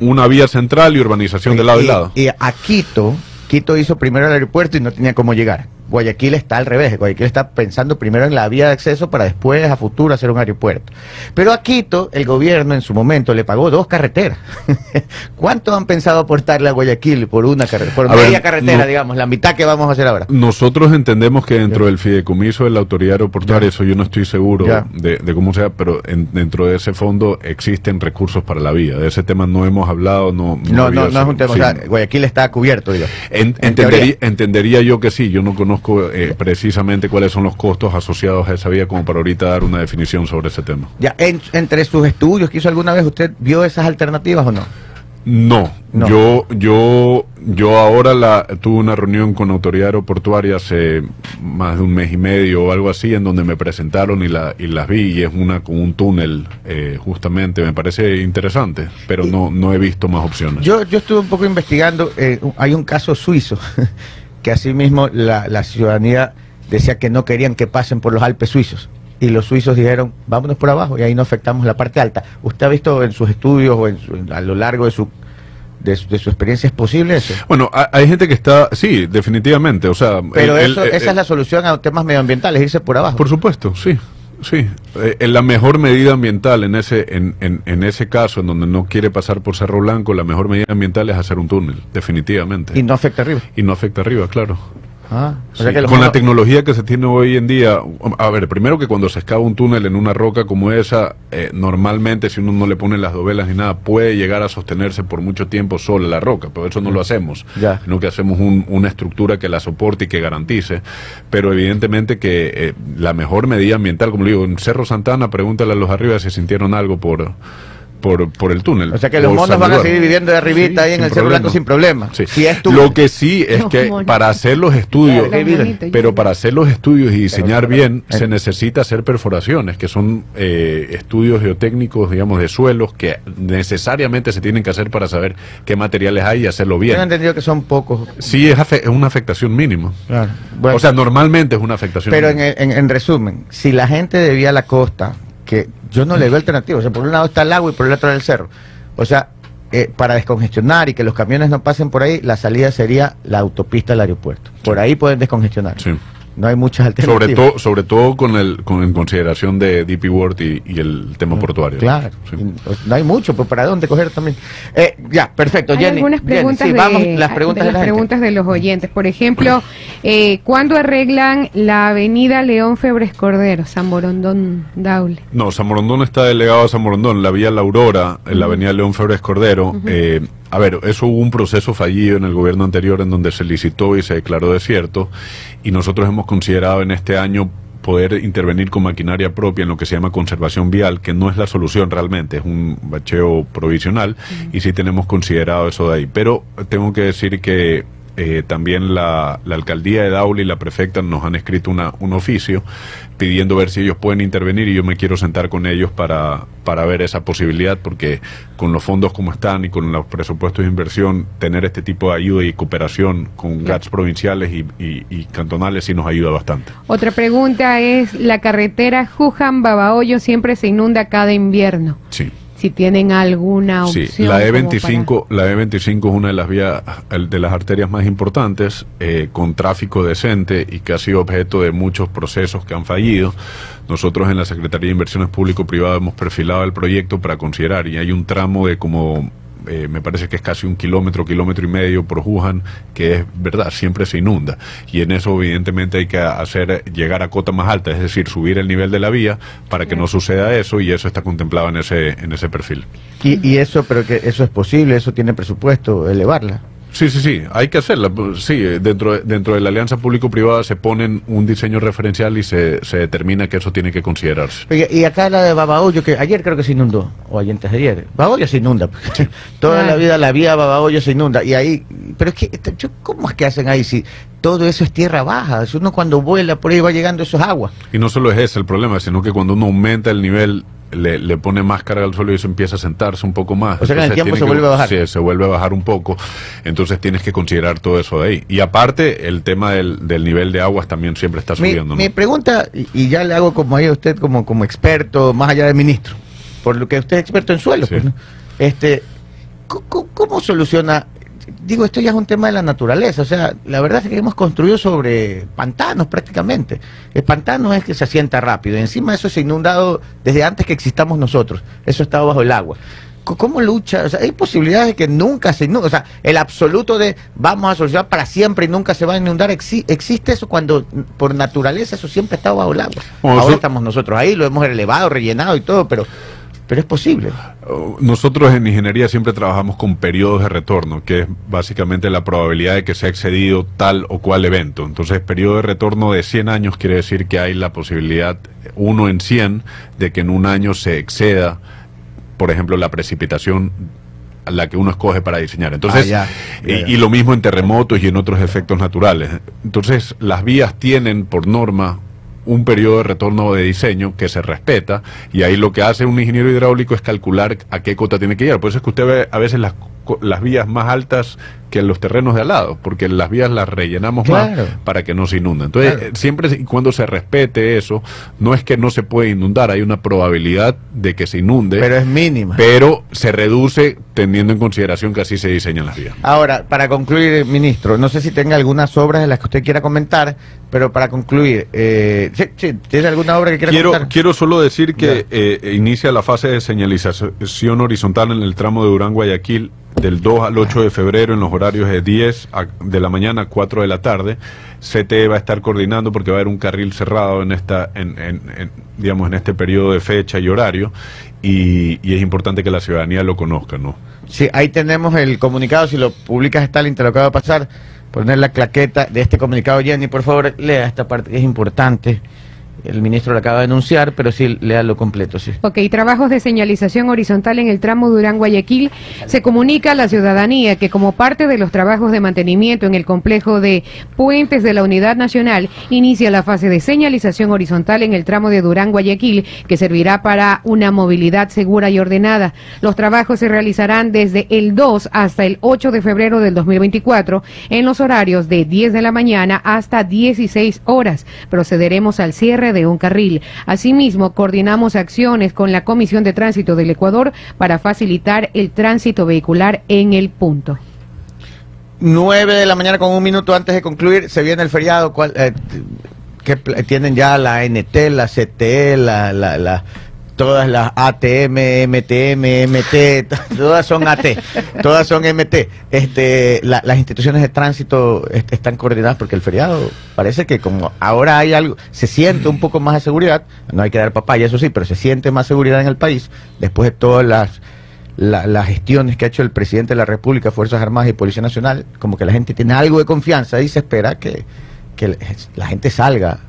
una vía central y urbanización de lado y, y lado. y a Quito, Quito hizo primero el aeropuerto y no tenía cómo llegar. Guayaquil está al revés. Guayaquil está pensando primero en la vía de acceso para después, a futuro, hacer un aeropuerto. Pero a Quito, el gobierno en su momento le pagó dos carreteras. ¿Cuánto han pensado aportarle a Guayaquil por una carretera? Por A ver, media carretera, no- digamos, la mitad que vamos a hacer ahora. Nosotros entendemos que dentro del fideicomiso de la autoridad aeroportuaria, Ya. eso yo no estoy seguro de, de cómo sea, pero en- dentro de ese fondo existen recursos para la vía. De ese tema no hemos hablado, no No, no, habido no es un tema. sí. O sea, Guayaquil está cubierto, digo. En- En entendería, entendería yo que sí, yo no conozco eh, precisamente cuáles son los costos asociados a esa vía como para ahorita dar una definición sobre ese tema. Ya, en- entre sus estudios que hizo alguna vez, ¿usted vio esas alternativas o no? No, No. yo yo yo ahora la tuve una reunión con autoridad aeroportuaria hace más de un mes y medio o algo así en donde me presentaron y la y las vi y es una con un túnel eh, justamente me parece interesante, pero no no he visto más opciones. Yo, yo estuve un poco investigando, eh, hay un caso suizo, que asimismo la, la ciudadanía decía que no querían que pasen por los Alpes suizos. Y los suizos dijeron, vámonos por abajo y ahí no afectamos la parte alta. ¿Usted ha visto en sus estudios o en su- a lo largo de su, de, de su experiencia es posible eso? Bueno, ha- hay gente que está, sí, definitivamente, o sea, Pero el- eso, el- esa es la solución a temas medioambientales, irse por abajo. Por supuesto, sí, sí. Eh, en la mejor medida ambiental en ese en, en, en ese caso, en donde no quiere pasar por Cerro Blanco, la mejor medida ambiental es hacer un túnel, definitivamente. y no afecta arriba. Y no afecta arriba, claro. Ah, o sea Sí, que los Con la tecnología que se tiene hoy en día, a ver, primero que cuando se excava un túnel en una roca como esa, eh, normalmente si uno no le pone las dovelas ni nada, puede llegar a sostenerse por mucho tiempo sola la roca, pero eso no lo hacemos, Ya. sino que hacemos un- una estructura que la soporte y que garantice, pero evidentemente que eh, la mejor medida ambiental, como le digo, en Cerro Santana, pregúntale a los arriba si sintieron algo por... Por, por el túnel. O sea que los monos van a seguir viviendo de arribita Sí, ahí en el Cerro. Blanco sin problema. Sí. Si es tu- Lo que sí es que para hacer los estudios, pero para hacer los estudios y diseñar Pero- bien, eh. se necesita hacer perforaciones, que son eh, estudios geotécnicos, digamos, de suelos que necesariamente se tienen que hacer para saber qué materiales hay y hacerlo Tengo bien. entendido que son pocos. Sí, es, afe- es una afectación mínima. Bueno, o sea, normalmente es una afectación pero en, mínima. en- en resumen, si la gente de Vía La Costa, yo no le veo alternativa, o sea, por un lado está el agua y por el otro el cerro, o sea, eh, para descongestionar y que los camiones no pasen por ahí, la salida sería la autopista del aeropuerto. Por ahí pueden descongestionar. Sí. No hay muchas alternativas. Sobre todo, sobre todo con el, con en consideración de DP World y, y el tema portuario. Claro, Sí. no hay mucho, pues para dónde coger también. Eh, ya, perfecto, Hay Jenny. algunas Jenny, preguntas, sí, vamos, las preguntas de, de, las gente. preguntas de los oyentes. Por ejemplo, eh, ¿cuándo arreglan la avenida León Febres Cordero, San Borondón Daule? No, San Morondón está delegado a San Morondón, la vía La Aurora, en la avenida León Febres Cordero. eh, a ver, eso hubo un proceso fallido en el gobierno anterior en donde se licitó y se declaró desierto y nosotros hemos considerado en este año poder intervenir con maquinaria propia en lo que se llama conservación vial, que no es la solución realmente, es un bacheo provisional y sí tenemos considerado eso de ahí. Pero tengo que decir que eh, también la, la alcaldía de Daule y la prefecta nos han escrito una, un oficio pidiendo ver si ellos pueden intervenir y yo me quiero sentar con ellos para, para ver esa posibilidad porque con los fondos como están y con los presupuestos de inversión tener este tipo de ayuda y cooperación con GATS provinciales y, y- y cantonales sí nos ayuda bastante. Otra pregunta es, la carretera Juján-Babahoyo siempre se inunda cada invierno. Sí. Si tienen alguna opción. Sí, la como E25, la E25 es una de las vías, de las arterias más importantes, eh, con tráfico decente y que ha sido objeto de muchos procesos que han fallido. Nosotros en la Secretaría de Inversiones Público-Privadas hemos perfilado el proyecto para considerar y hay un tramo de como eh, me parece que es casi un kilómetro, kilómetro y medio por Wuhan, que es verdad, siempre se inunda. Y en eso evidentemente hay que hacer llegar a cota más alta, es decir, subir el nivel de la vía para que no suceda eso y eso está contemplado en ese, en ese perfil. Y, y eso, pero que eso es posible, eso tiene presupuesto, elevarla. Sí, sí, sí, hay que hacerla. Pues, Sí, eh, dentro, de- dentro de la alianza público-privada se ponen un diseño referencial y se, se determina que eso tiene que considerarse. Oye, y acá la de Babahoyo, que ayer creo que se inundó, o ayer antes de ayer. Babahoyo se inunda. Toda la vida la vía Babahoyo se inunda. Y ahí, pero es que, yo- ¿cómo es que hacen ahí si todo eso es tierra baja? Si uno cuando vuela por ahí va llegando esos aguas. Y no solo es ese el problema, sino que cuando uno aumenta el nivel, le, le pone más carga al suelo y eso empieza a sentarse un poco más. O sea que en el tiempo se vuelve a bajar. Sí, se vuelve a bajar un poco. Entonces tienes que considerar todo eso de ahí. Y aparte, el tema del, del nivel de aguas también siempre está Mi, subiendo. ¿no? mi pregunta, y, ya le hago como ahí a usted, como, como experto, más allá de ministro, por lo que usted es experto en suelo, Sí. pues, ¿no? este, ¿cómo- ¿cómo, cómo soluciona? Digo, esto ya es un tema de la naturaleza, o sea, la verdad es que hemos construido sobre pantanos prácticamente. El pantano es que se asienta rápido, y encima eso se ha inundado desde antes que existamos nosotros, eso estaba bajo el agua. ¿Cómo lucha? O sea, hay posibilidades de que nunca se inunde. O sea, el absoluto de vamos a solucionar para siempre y nunca se va a inundar. exi- ¿Existe eso cuando por naturaleza eso siempre está bajo el agua? Bueno, Ahora eso- estamos nosotros ahí, lo hemos elevado, rellenado y todo, pero, pero es posible. Uh, Nosotros en ingeniería siempre trabajamos con periodos de retorno, que es básicamente la probabilidad de que se ha excedido tal o cual evento. Entonces, periodo de retorno de 100 años quiere decir que hay la posibilidad, uno en 100, de que en un año se exceda, por ejemplo, la precipitación a la que uno escoge para diseñar. Entonces, Ah, ya, ya, y- ya. y lo mismo en terremotos y en otros efectos naturales. Entonces, las vías tienen por norma un periodo de retorno de diseño que se respeta y ahí lo que hace un ingeniero hidráulico es calcular a qué cota tiene que llegar. Por eso es que usted ve a veces las, las vías más altas que los terrenos de al lado, porque las vías las rellenamos Claro. más para que no se inunden. Entonces, Claro. eh, siempre y cuando se respete eso, no es que no se puede inundar, hay una probabilidad de que se inunde, Pero es mínima. pero se reduce teniendo en consideración que así se diseñan las vías. Ahora, para concluir, ministro, no sé si tenga algunas obras de las que usted quiera comentar, pero para concluir, eh, sí, sí, ¿tiene alguna obra que quiera Quiero, comentar? quiero solo decir que eh, inicia la fase de señalización horizontal en el tramo de Durán-Guayaquil del 2 al 8 de febrero en los horarios de 10 a- de la mañana a 4 de la tarde. CTE va a estar coordinando porque va a haber un carril cerrado en esta, en, en- en, digamos, en este periodo de fecha y horario y, y es importante que la ciudadanía lo conozca, ¿no? Sí, ahí tenemos el comunicado, si lo publicas Stalin, te lo acabo de pasar, poner la claqueta de este comunicado, Jenny, por favor, lea esta parte, que es importante. El ministro lo acaba de anunciar, pero sí, léalo completo, sí. Ok, trabajos de señalización horizontal en el tramo Durán-Guayaquil. Se comunica a la ciudadanía que como parte de los trabajos de mantenimiento en el complejo de puentes de la Unidad Nacional, inicia la fase de señalización horizontal en el tramo de Durán-Guayaquil, que servirá para una movilidad segura y ordenada. Los trabajos se realizarán desde el 2 hasta el 8 de febrero del 2024 en los horarios de 10 de la mañana hasta 16 horas. Procederemos al cierre de un carril. Asimismo, coordinamos acciones con la Comisión de Tránsito del Ecuador para facilitar el tránsito vehicular en el punto. 9 de la mañana con un minuto antes de concluir, se viene el feriado. ¿cuál, eh, que tienen ya la NT, la CTE, la, la, la- todas las ATM, MTM, MT, todas son AT, todas son MT. Este, la- las instituciones de tránsito est- están coordinadas porque el feriado parece que como ahora hay algo, se siente un poco más de seguridad, no hay que dar papaya, eso sí, pero se siente más seguridad en el país después de todas las la- las gestiones que ha hecho el presidente de la República, Fuerzas Armadas y Policía Nacional, como que la gente tiene algo de confianza y se espera que, que la gente salga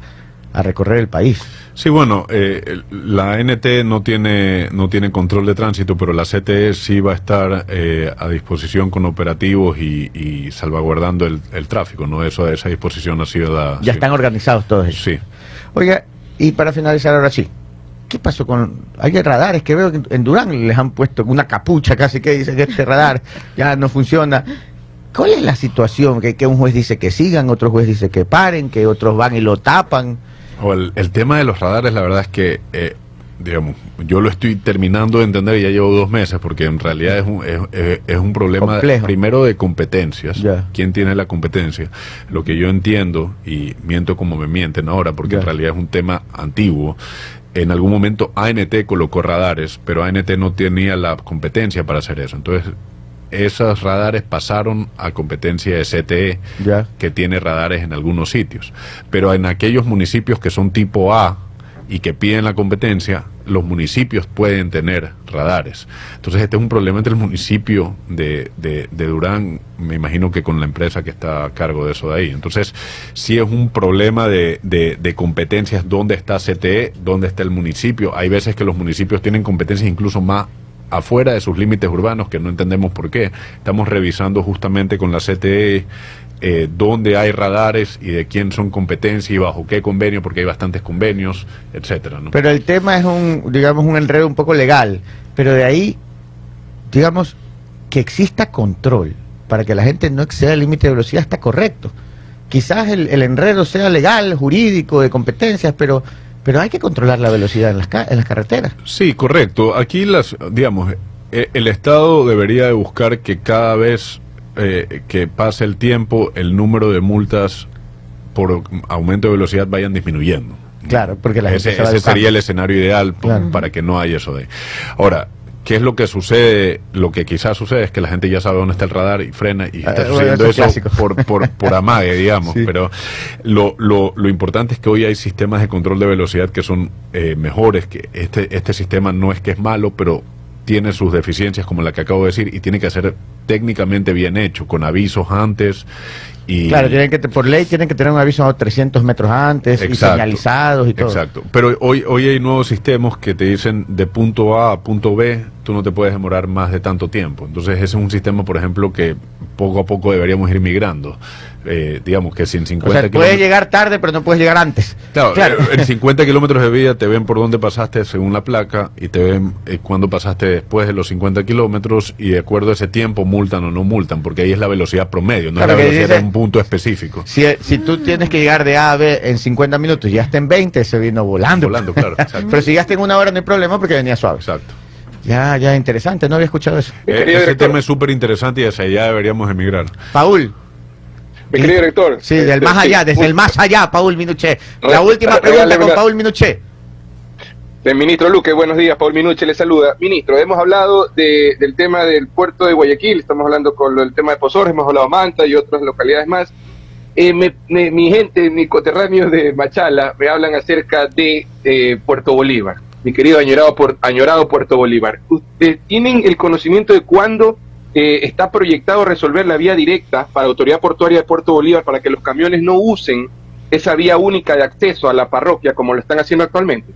a recorrer el país. Sí, bueno, eh, la NT no tiene no tiene control de tránsito, pero la CTE sí va a estar eh, a disposición con operativos y, y salvaguardando el, el tráfico, ¿no? Eso, esa disposición ha sido dada. Ya sí. están organizados todos ellos. Sí. Oiga, y para finalizar ahora sí, ¿qué pasó con... Hay radares que veo que en Durán les han puesto una capucha casi que dice que este radar ya no funciona. ¿Cuál es la situación? Que, que un juez dice que sigan, otro juez dice que paren, que otros van y lo tapan. O el, el tema de los radares, la verdad es que, eh, digamos, yo lo estoy terminando de entender y ya llevo dos meses, porque en realidad es un, es, un problema Complejo. primero de competencias. ¿Quién tiene la competencia? Lo que yo entiendo, y miento como me mienten ahora, porque en realidad es un tema antiguo. En algún momento ANT colocó radares, pero ANT no tenía la competencia para hacer eso. Entonces, esos radares pasaron a competencia de CTE Ya. que tiene radares en algunos sitios. Pero en aquellos municipios que son tipo A y que piden la competencia, los municipios pueden tener radares. Entonces este es un problema entre el municipio de, de- de Durán, me imagino que con la empresa que está a cargo de eso de ahí. Entonces sí es un problema de, de- de competencias, dónde está CTE, dónde está el municipio. Hay veces que los municipios tienen competencias incluso más afuera de sus límites urbanos, que no entendemos por qué. Estamos revisando justamente con la CTE eh, dónde hay radares y de quién son competencias y bajo qué convenio, porque hay bastantes convenios, etcétera. Pero el tema es un, digamos, un enredo un poco legal. Pero de ahí, digamos, que exista control para que la gente no exceda el límite de velocidad está correcto. Quizás el, el enredo sea legal, jurídico, de competencias, pero, pero hay que controlar la velocidad en las, ca- en las carreteras. Sí, correcto. Aquí las, digamos, eh, el Estado debería de buscar que cada vez eh, que pase el tiempo, el número de multas por aumento de velocidad vayan disminuyendo. Claro, porque la gente ese, se va ese educando. sería el escenario ideal Claro. para que no haya eso de. Ahora, ¿qué es lo que sucede? Lo que quizás sucede es que la gente ya sabe dónde está el radar y frena y está Ah, bueno, sucediendo eso es eso clásico. por, por, por amague, digamos. Sí. Pero lo, lo, lo importante es que hoy hay sistemas de control de velocidad que son eh, mejores, que este, este sistema no es que es malo, pero tiene sus deficiencias como la que acabo de decir y tiene que ser técnicamente bien hecho, con avisos antes y Claro, tienen que, por ley tienen que tener un aviso a 300 metros antes y Exacto. señalizados y todo. Exacto. Pero hoy, hoy hay nuevos sistemas que te dicen de punto A a punto B, tú no te puedes demorar más de tanto tiempo. Entonces ese es un sistema, por ejemplo, que poco a poco deberíamos ir migrando. Eh, digamos que si en O 50 sea, puedes kilómetros... llegar tarde, pero no puedes llegar antes. Claro, Claro. eh, en 50 kilómetros de vía te ven por dónde pasaste según la placa y te ven eh, cuando pasaste después de los 50 kilómetros y de acuerdo a ese tiempo multan o no multan, porque ahí es la velocidad promedio, no Claro, es la velocidad dice- de un punto específico. Si, si tú tienes que llegar de A a B en 50 minutos y ya está en 20, se vino volando. Volando, claro, exacto. Pero si llegaste en una hora no hay problema porque venía suave. Exacto. Ya, ya, interesante, no había escuchado eso. Eh, ese tema es súper interesante y hacia allá deberíamos emigrar. Paul, Mi querido director. sí, del este, más allá, desde el más allá, Paul Minuché. La última re- pregunta con Paul Minuché. El ministro Luque, buenos días, Paul Minuche le saluda. Ministro, hemos hablado de- del tema del puerto de Guayaquil, estamos hablando con el tema de Pozores, hemos hablado de Manta y otras localidades más. Eh, me- me- mi gente, mi coterráneo de Machala, me hablan acerca de eh, Puerto Bolívar, mi querido añorado, por, añorado Puerto Bolívar. ¿Ustedes tienen el conocimiento de cuándo eh, está proyectado resolver la vía directa para la Autoridad Portuaria de Puerto Bolívar para que los camiones no usen esa vía única de acceso a la parroquia como lo están haciendo actualmente?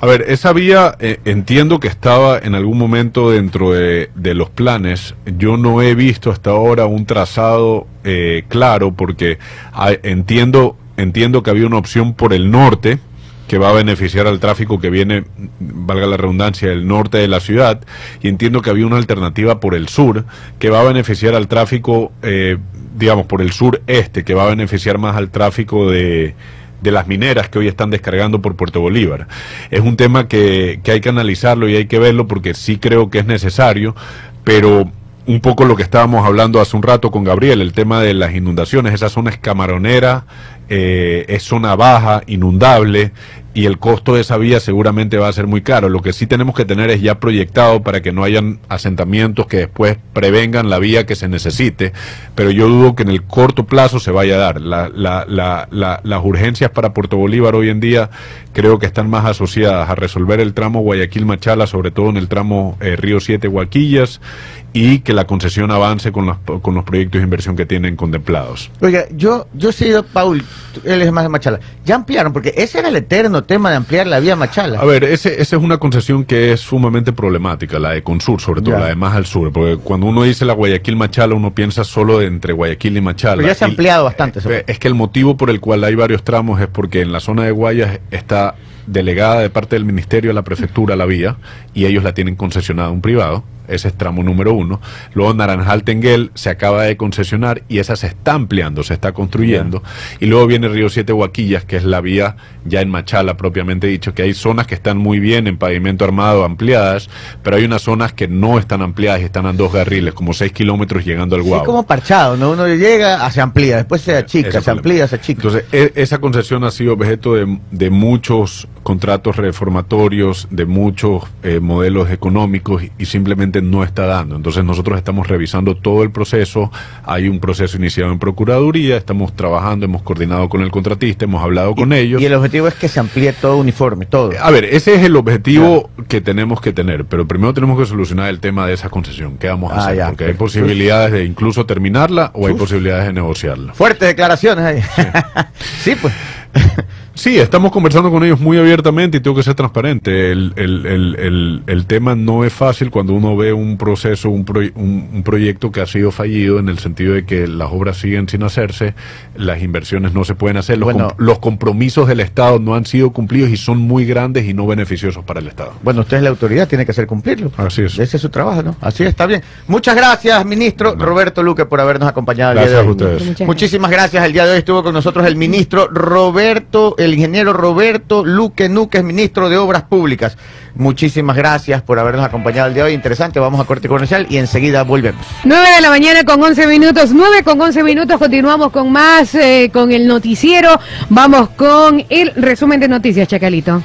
A ver, esa vía eh, entiendo que estaba en algún momento dentro de, los planes. Yo no he visto hasta ahora un trazado eh, claro porque ah, entiendo, entiendo que había una opción por el norte que va a beneficiar al tráfico que viene, valga la redundancia, del norte de la ciudad, y entiendo que había una alternativa por el sur que va a beneficiar al tráfico, eh, digamos, por el sur este, que va a beneficiar más al tráfico de, de las mineras que hoy están descargando por Puerto Bolívar. Es un tema que, que hay que analizarlo y hay que verlo porque sí creo que es necesario, pero un poco lo que estábamos hablando hace un rato con Gabriel, el tema de las inundaciones, esa zona es camaronera eh, es zona baja, inundable, y el costo de esa vía seguramente va a ser muy caro. Lo que sí tenemos que tener es ya proyectado para que no hayan asentamientos que después prevengan la vía que se necesite, pero yo dudo que en el corto plazo se vaya a dar. La- la- la- la- las urgencias para Puerto Bolívar hoy en día creo que están más asociadas a resolver el tramo Guayaquil-Machala, sobre todo en el tramo eh, Río 7 Huaquillas, y que la concesión avance con los, con los proyectos de inversión que tienen contemplados. Oiga, yo, yo he sido Paul, él es más de Machala. Ya ampliaron, porque ese era el eterno tema de ampliar la vía Machala. A ver, ese, esa es una concesión que es sumamente problemática, la de Consur, sobre todo, Ya. la de más al sur, porque cuando uno dice la Guayaquil-Machala, uno piensa solo entre Guayaquil y Machala. Pero ya se ha Y- ampliado bastante. Eh, Es que el motivo por el cual hay varios tramos es porque en la zona de Guayas está delegada de parte del ministerio a la prefectura la vía y ellos la tienen concesionada a un privado. Ese es tramo número uno. Luego Naranjal Tenguel se acaba de concesionar y esa se está ampliando, se está construyendo. Y luego viene Río Siete Huaquillas, que es la vía ya en Machala propiamente dicho, que hay zonas que están muy bien en pavimento armado ampliadas, pero hay unas zonas que no están ampliadas y están a dos carriles, como seis kilómetros llegando al Sí, Guau. como parchado, ¿no? Uno llega, ah, se amplía, después se achica, se problema. amplía, se achica. Entonces, e- esa concesión ha sido objeto de, de muchos contratos reformatorios, de muchos eh, modelos económicos y, y no está dando. Entonces, nosotros estamos revisando todo el proceso. Hay un proceso iniciado en Procuraduría, estamos trabajando, hemos coordinado con el contratista, hemos hablado con ellos. y el objetivo es que se amplíe todo uniforme, todo. A ver, ese es el objetivo que tenemos que tener, pero primero tenemos que solucionar el tema de esa concesión. ¿Qué vamos a Ah, hacer? ya. Porque hay posibilidades de incluso terminarla o hay posibilidades de negociarla. Fuertes declaraciones ahí. sí, pues. Sí, estamos conversando con ellos muy abiertamente y tengo que ser transparente. El, el, el, el, el tema no es fácil cuando uno ve un proceso, un, proy- un, un proyecto que ha sido fallido en el sentido de que las obras siguen sin hacerse, las inversiones no se pueden hacer, los, Bueno. los compromisos del Estado no han sido cumplidos y son muy grandes y no beneficiosos para el Estado. Bueno, usted es la autoridad, tiene que hacer cumplirlo. Así es. Ese es su trabajo, ¿no? Así está bien. Muchas gracias, ministro No. Roberto Luque, por habernos acompañado el Gracias día de a hoy. ustedes. Muchas Muchísimas gracias. El día de hoy estuvo con nosotros el ministro Roberto, el ingeniero Roberto Luque Núquez, ministro de Obras Públicas. Muchísimas gracias por habernos acompañado el día de hoy. Interesante, vamos a corte comercial y enseguida volvemos. 9 de la mañana con 11 minutos, 9 con 11 minutos, continuamos con más, eh, con el noticiero, vamos con el resumen de noticias, Chacalito.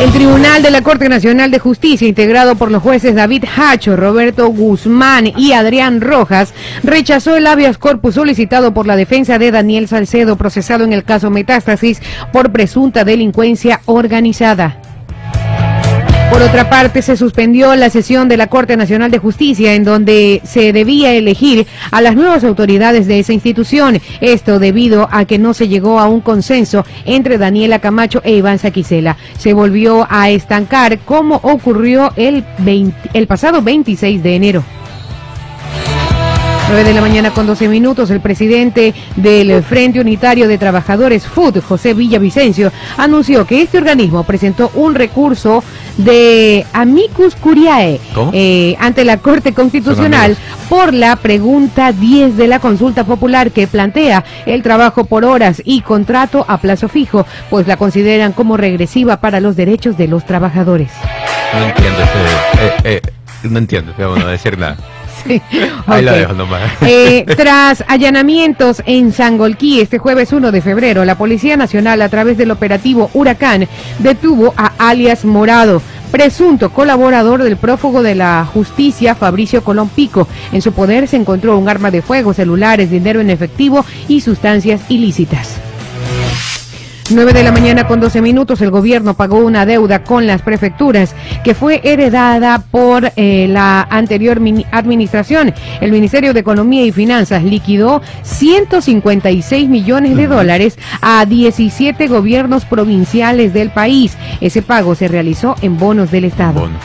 El Tribunal de la Corte Nacional de Justicia, integrado por los jueces David Hacho, Roberto Guzmán y Adrián Rojas, rechazó el habeas corpus solicitado por la defensa de Daniel Salcedo, procesado en el caso Metástasis por presunta delincuencia organizada. Por otra parte, se suspendió la sesión de la Corte Nacional de Justicia en donde se debía elegir a las nuevas autoridades de esa institución. Esto debido a que no se llegó a un consenso entre Daniela Camacho e Iván Saquicela. Se volvió a estancar como ocurrió el, 20 el pasado 26 de enero. 9 de la mañana con 12 minutos, el presidente del Frente Unitario de Trabajadores FUD, José Villavicencio, anunció que este organismo presentó un recurso de amicus curiae eh, ante la Corte Constitucional por la pregunta 10 de la consulta popular que plantea el trabajo por horas y contrato a plazo fijo, pues la consideran como regresiva para los derechos de los trabajadores. No entiendo ese. Eh, eh, no entiendo, pero bueno, decir nada. Sí, Ahí la ok. dejo nomás. Eh, tras allanamientos en Sangolquí este jueves 1 de febrero, la Policía Nacional a través del operativo Huracán detuvo a alias Morado, presunto colaborador del prófugo de la justicia Fabricio Colón Pico. En su poder se encontró un arma de fuego, celulares, dinero en efectivo y sustancias ilícitas. 9 de la mañana con 12 minutos, el gobierno pagó una deuda con las prefecturas que fue heredada por eh, la anterior mini- administración. El Ministerio de Economía y Finanzas liquidó 156 millones de dólares a 17 gobiernos provinciales del país. Ese pago se realizó en bonos del Estado. Bono.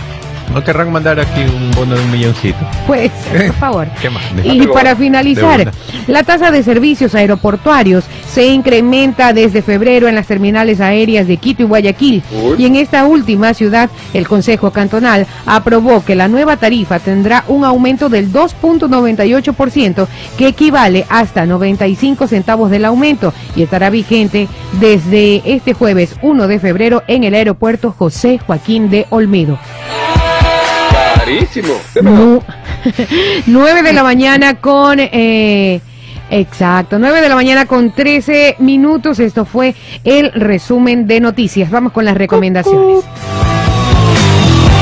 ¿No querrán mandar aquí un bono de un milloncito? Pues, por favor. ¿Qué más? Y para finalizar, la tasa de servicios aeroportuarios se incrementa desde febrero en las terminales aéreas de Quito y Guayaquil. Uy. Y en esta última ciudad, el Consejo Cantonal aprobó que la nueva tarifa tendrá un aumento del 2.98%, que equivale hasta 95 centavos del aumento y estará vigente desde este jueves 1 de febrero en el aeropuerto José Joaquín de Olmedo. Carísimo. Nu- 9 de la mañana con eh, Exacto, 9 de la mañana con 13 minutos. Esto fue el resumen de noticias. Vamos con las recomendaciones.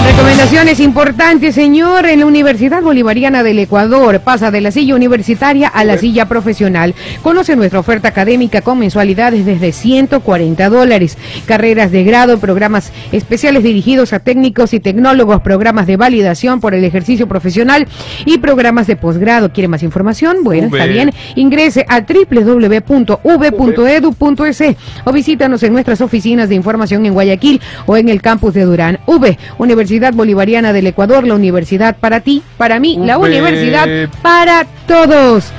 Recomendaciones importantes, señor. En la Universidad Bolivariana del Ecuador pasa de la silla universitaria a la silla profesional. Conoce nuestra oferta académica con mensualidades desde 140 dólares. Carreras de grado, programas especiales dirigidos a técnicos y tecnólogos, programas de validación por el ejercicio profesional y programas de posgrado. ¿Quiere más información? Bueno, V. está bien. Ingrese a www.v.edu.es o visítanos en nuestras oficinas de información en Guayaquil o en el campus de Durán. V, Universidad Bolivariana del Ecuador, la universidad para ti, para mí, la universidad para todos.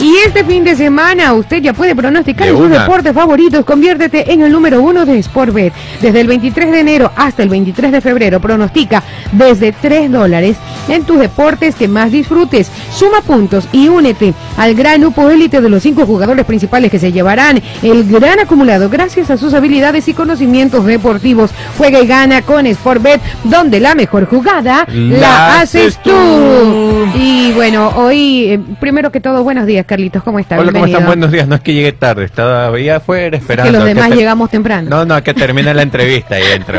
Y este fin de semana usted ya puede pronosticar De sus una. deportes favoritos. Conviértete en el número uno de Sportbet. Desde el 23 de enero hasta el 23 de febrero pronostica desde 3 dólares en tus deportes que más disfrutes. Suma puntos y únete al gran grupo élite de los cinco jugadores principales que se llevarán el gran acumulado gracias a sus habilidades y conocimientos deportivos. Juega y gana con Sportbet, donde la mejor jugada la, La haces haces tú. tú. Y bueno, hoy, eh, primero que todo, buenos días, Carlitos. ¿Cómo está? Hola, ¿cómo están? Buenos días. No es que llegue tarde, estaba ahí afuera Es esperando. que los demás llegamos temprano. No, no, que termine la entrevista, ahí entro.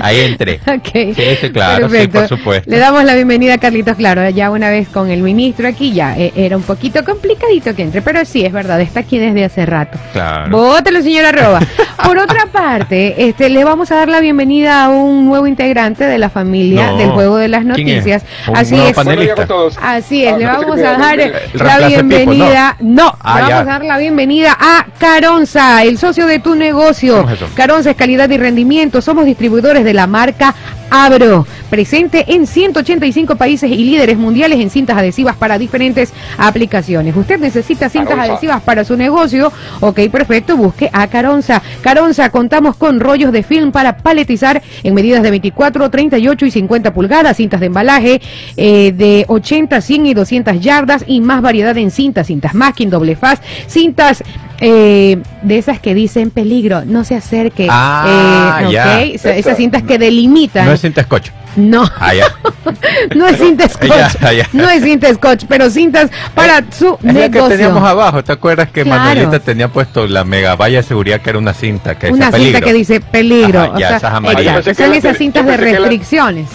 Ahí entré. Ok. Sí, sí, claro, sí, Perfecto. por supuesto. Le damos la bienvenida a Carlitos, claro, ya una vez con el ministro aquí, ya eh, era un poquito complicadito que entre, pero sí, es verdad, está aquí desde hace rato. Claro. Bótelo, señora Arroba. Por otra parte, este, le vamos a dar la bienvenida a un nuevo integrante de la familia No. del Juego de las ¿Quién es? Noticias. Un Así nuevo es. panel- Buenos días con todos. Así es, Ah, le no, vamos a dar iba la Pipo, bienvenida. No, Ah, le vamos ya. a dar la bienvenida a Caronza, el socio de tu negocio. ¿Cómo es? Caronza es calidad y rendimiento. Somos distribuidores de la marca Abro, presente en 185 países y líderes mundiales en cintas adhesivas para diferentes aplicaciones. Usted necesita cintas Caronza. adhesivas para su negocio. Ok, perfecto, busque a Caronza. Caronza, contamos con rollos de film para paletizar en medidas de 24, 38 y 50 pulgadas, cintas de embalaje eh, de 80, 100 y 200 yardas y más variedad en cintas, cintas masking, doble faz, cintas eh, de esas que dicen peligro, no se acerque. Ah, eh, ok, ya. esa- esas cintas que delimitan. No es cinta scotch. No, Ah, ya. no es cinta scotch. Ya, ya. No es cinta scotch, pero cintas para su Es la que negocio. teníamos abajo. ¿Te acuerdas que Claro. Manuelita tenía puesto la mega valla de seguridad que era una cinta que Una decía cinta peligro? que dice peligro. Ajá, o ya, sea, esas amarillas. exacto, son esas cintas de restricciones.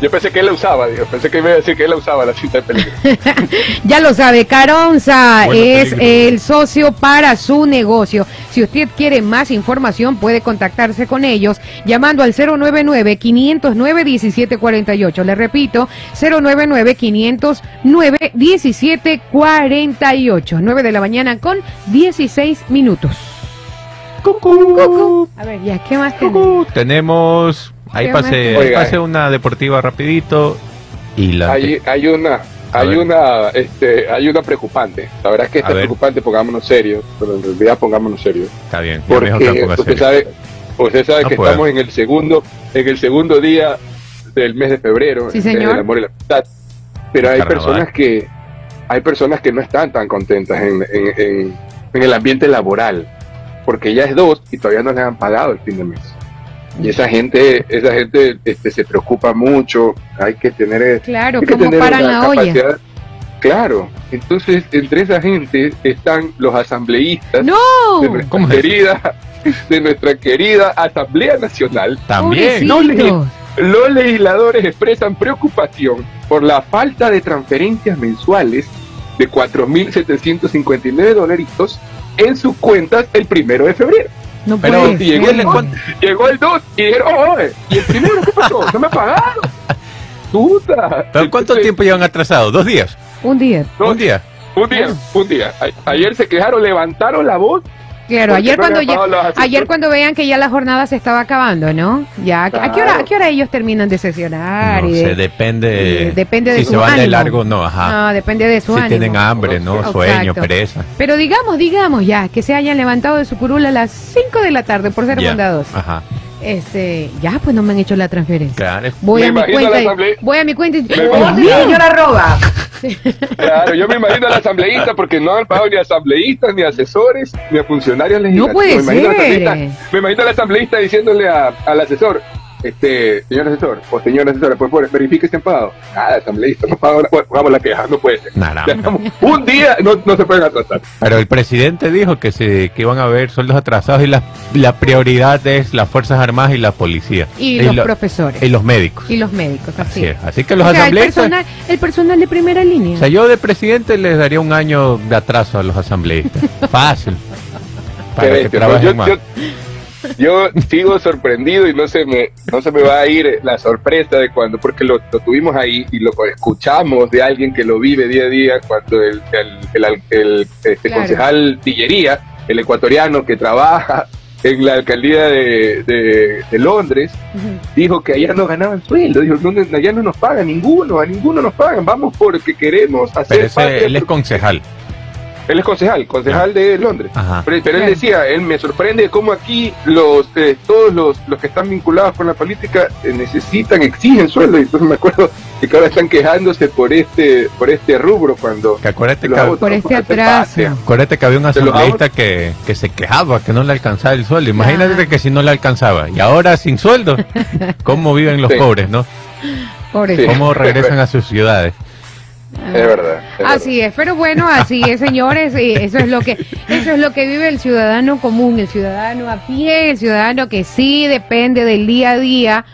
Yo pensé que él la usaba, digo. Pensé que iba a decir que él la usaba, la cinta de peligro. Ya lo sabe, Caronza Bueno, es peligro. el socio para su negocio. Si usted quiere más información, puede contactarse con ellos llamando al 099-509-1748. Le repito, 099-509-1748. 9 de la mañana con 16 minutos. Cucú. A ver, ya, ¿qué más tenemos? Tenemos. Ahí ¿Qué pasé, más? ahí pasé una deportiva rapidito. Y la. Hay, hay una, A hay ver. una, este, hay una preocupante. La verdad es que esta A es ver. preocupante, pongámonos serios, pero en realidad pongámonos serios. Está bien. Porque usted serio. sabe, usted sabe No que puedo. estamos en el segundo, en el segundo día del mes de febrero, Sí, señor. del amor y la amistad. Pero hay Carnaval. personas que, hay personas que no están tan contentas en, en- en- en el ambiente laboral, porque ya es dos y todavía no les han pagado el fin de mes. Y esa gente, esa gente este, se preocupa mucho, hay que tener Claro, hay que ¿cómo tener paran una la olla? capacidad- Claro, entonces entre esa gente están los asambleístas ¡No! de nuestra querida, de nuestra querida Asamblea Nacional. También. No. Los legisladores expresan preocupación por la falta de transferencias mensuales de 4.759 dolaritos en sus cuentas el primero de febrero. No Pero puede llegó ser. el. Llegó el 2 y dijeron, oh, oye, ¿y el primero qué pasó? No me pagaron. Puta. ¿Pero cuánto Entonces, tiempo llevan atrasados? ¿Dos días? Un día. ¿Un día? Un día, un día. A- ayer se quejaron, levantaron la voz. Claro, ayer cuando ya, ayer cuando vean que ya la jornada se estaba acabando, ¿no? Ya, ¿a qué hora, a qué hora ellos terminan de sesionar? No y de- sé, depende. depende de si su se van de largo, no, ajá. No, depende de su si ánimo. tienen hambre, ¿no? Exacto. Sueño, pereza. Pero digamos, digamos ya, que se hayan levantado de su curula a las 5 de la tarde, por ser bondadosos. Ajá. Este, ya pues no me han hecho la transferencia. Claro. Voy a mi cuenta, la y- voy a mi cuenta y imagino- señora arroba. Claro, yo me imagino a la asambleísta porque no han pagado ni a asambleístas, ni a asesores, ni a funcionarios legislativos. puede me a la ser. me imagino a la asambleísta diciéndole a- al asesor, este, señor asesor, o señora asesora, por favor, verifique este pago. Nada, asambleísta, no pago, bueno, pongamos la queja, no puede ser. Nada. Ya estamos- un día no, no se pueden atrasar. Pero el presidente dijo que se que iban a haber sueldos atrasados y la, la prioridad es las Fuerzas Armadas y la policía. Y los lo- profesores. Y los médicos. Y los médicos, así, Así es. es. Así que los O sea, el asambleístas... personal, el personal de primera línea. O sea, yo de presidente les daría un año de atraso a los asambleístas. Fácil. Para Qué que bestia, trabajen yo, más. yo- yo sigo sorprendido y no se me no se me va a ir la sorpresa de cuando, porque lo, lo tuvimos ahí y lo escuchamos de alguien que lo vive día a día, cuando el, el, el, este, Claro. concejal Tillería, el ecuatoriano que trabaja en la alcaldía de, de- de Londres, dijo que allá no ganaban sueldo, dijo, "No, allá no nos pagan ninguno, a ninguno nos pagan, vamos porque queremos hacer Pero ese- él es concejal. Él es concejal, concejal de Londres. Ajá. Pero, pero él decía, él me sorprende cómo aquí los eh, todos los, los que están vinculados con la política eh, necesitan, exigen sueldo. Y entonces me acuerdo que ahora están quejándose por este por este rubro cuando Que acuérdate que, autos Por este atraso. acuérdate que había un asambleísta que, que se quejaba que no le alcanzaba el sueldo. Imagínate que si no le alcanzaba. Y ahora sin sueldo, ¿cómo viven los Sí. pobres, no? Pobre. Sí. ¿Cómo regresan a sus ciudades? Es verdad. es Así es, pero bueno, así es, señores, y eso es lo que eso es lo que vive el ciudadano común, el ciudadano a pie, el ciudadano que sí depende del día a día,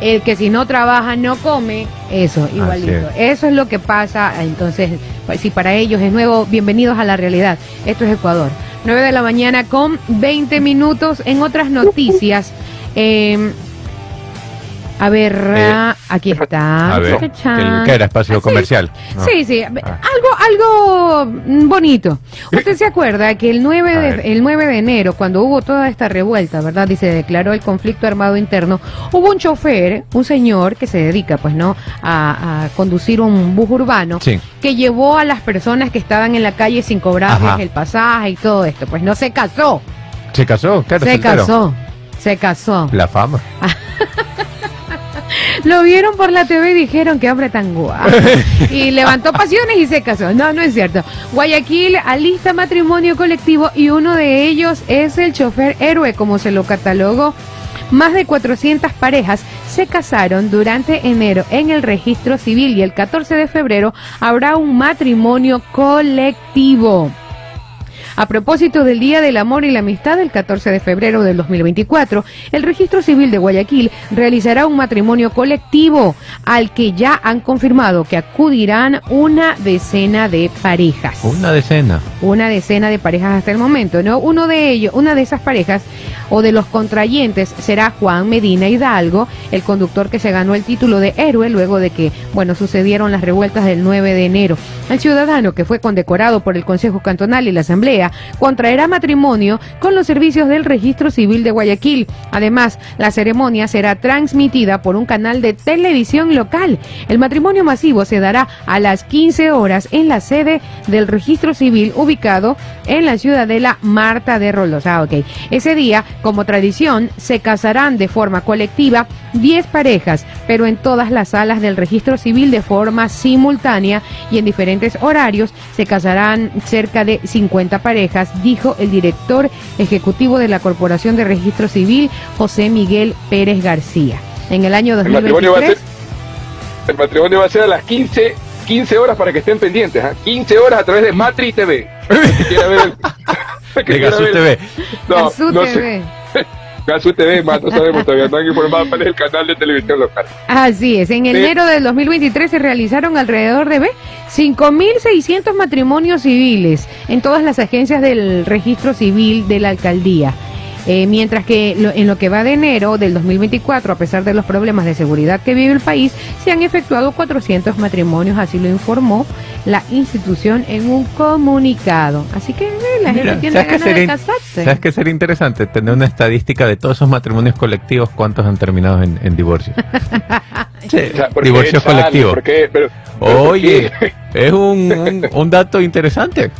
el que si no trabaja no come, eso, igualito. es. Eso es lo que pasa, entonces, pues, si para ellos es nuevo, bienvenidos a la realidad. Esto es Ecuador. 9 de la mañana con 20 minutos en otras noticias. eh, a ver, Eh, aquí está. A ver. ¿qué era espacio Ah, sí. comercial? No. Sí, sí, Ah. algo, algo mm, bonito. Usted se acuerda que el 9, A ver. de, el 9 de enero, cuando hubo toda esta revuelta, ¿verdad? Y se declaró el conflicto armado interno, hubo un chofer, un señor que se dedica, pues, ¿no? A, a conducir un bus urbano, Sí. que llevó a las personas que estaban en la calle sin cobrarles Ajá. el pasaje y todo esto. Pues no se casó, ¿Se casó? Claro, se soltero. casó, se casó. La fama. Lo vieron por la TV y dijeron que hombre tan guapo. Y levantó pasiones y se casó. No, no es cierto. Guayaquil alista matrimonio colectivo y uno de ellos es el chofer héroe, como se lo catalogó. Más de 400 parejas se casaron durante enero en el registro civil y el 14 de febrero habrá un matrimonio colectivo. A propósito del Día del Amor y la Amistad, el 14 de febrero del 2024, el Registro Civil de Guayaquil realizará un matrimonio colectivo al que ya han confirmado que acudirán una decena de parejas. Una decena. Una decena de parejas hasta el momento, ¿no? Uno de ellos, una de esas parejas o de los contrayentes será Juan Medina Hidalgo, el conductor que se ganó el título de héroe luego de que, bueno, sucedieron las revueltas del 9 de enero. El ciudadano que fue condecorado por el Consejo Cantonal y la Asamblea contraerá matrimonio con los servicios del Registro Civil de Guayaquil. Además, la ceremonia será transmitida por un canal de televisión local. El matrimonio masivo se dará a las 15 horas en la sede del Registro Civil en la ciudadela Marta de Rolos. Ah, ok. Ese día, como tradición, se casarán de forma colectiva 10 parejas, pero en todas las salas del Registro Civil de forma simultánea y en diferentes horarios se casarán cerca de 50 parejas, dijo el director ejecutivo de la Corporación de Registro Civil, José Miguel Pérez García. En el año El matrimonio, va a 2023 ser, el matrimonio va a ser a las 15, 15 horas para que estén pendientes. ¿ah? 15 horas a través de Matri TV. Quiera ver el- el que De quiera Gazú ver- TV. No, Gazú no TV. sé. Gazú TV, más no sabemos todavía. No han informado cuál es el canal de televisión local. Así es, en Sí. enero del 2023 se realizaron alrededor de ¿ve? 5.600 matrimonios civiles en todas las agencias del registro civil de la alcaldía. Eh, mientras que lo- en lo que va de enero del 2024, a pesar de los problemas de seguridad que vive el país, se han efectuado 400 matrimonios, así lo informó la institución en un comunicado. Así que eh, la Mira, gente tiene ¿sabes qué ganas de casarse. ¿Sabes qué sería interesante? Tener una estadística de todos esos matrimonios colectivos, cuántos han terminado en, en divorcio. Sí, O sea, ¿por qué, divorcios colectivos. ¿Por qué? Pero- pero ¿por Oye, es un, un, un dato interesante.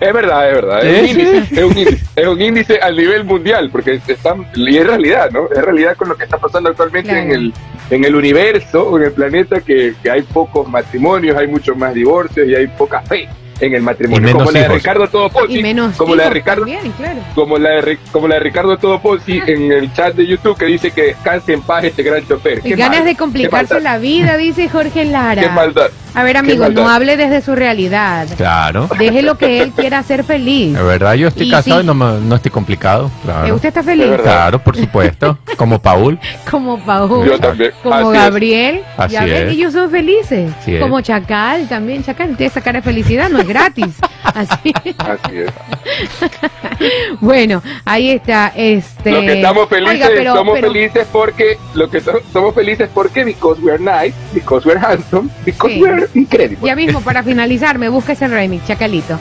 Es verdad, es verdad. Sí, es, un índice, es, un índice, es un índice a nivel mundial, porque están, y es realidad, ¿no? Es realidad con lo que está pasando actualmente Claro. en, el, en el universo, o en el planeta, que, que hay pocos matrimonios, hay muchos más divorcios y hay poca fe. En el Y matrimonio. Como la de hijos. Ricardo Todo Pozzi, Y menos como la de hijos Ricardo, también, claro. como la de, Ri- como la de Ricardo Todo Pozzi en el chat de YouTube que dice que descanse en paz este gran chofer. Y Qué ganas mal, de complicarse la vida, dice Jorge Lara. Qué maldad. A ver, Qué amigo, no hable desde su realidad. Claro. Deje lo que él quiera hacer feliz. De verdad, yo estoy Y casado sí. y no, no estoy complicado. Claro. ¿Usted está feliz? Claro, por supuesto. Como Paul. Como Paul, Yo también. como Así es. Gabriel. Así ya ven, es. ellos son felices. Así es. Como Chacal también. Chacal tiene esa cara de felicidad, no es gratis. Así. Así es. Bueno, ahí está. Este... Lo que estamos felices, Oiga, pero- somos pero- felices porque, lo que so- somos felices porque, because we're nice, because we're handsome, because Sí. we're incredible. Ya mismo, para finalizar, me busca ese remix, Chacalito.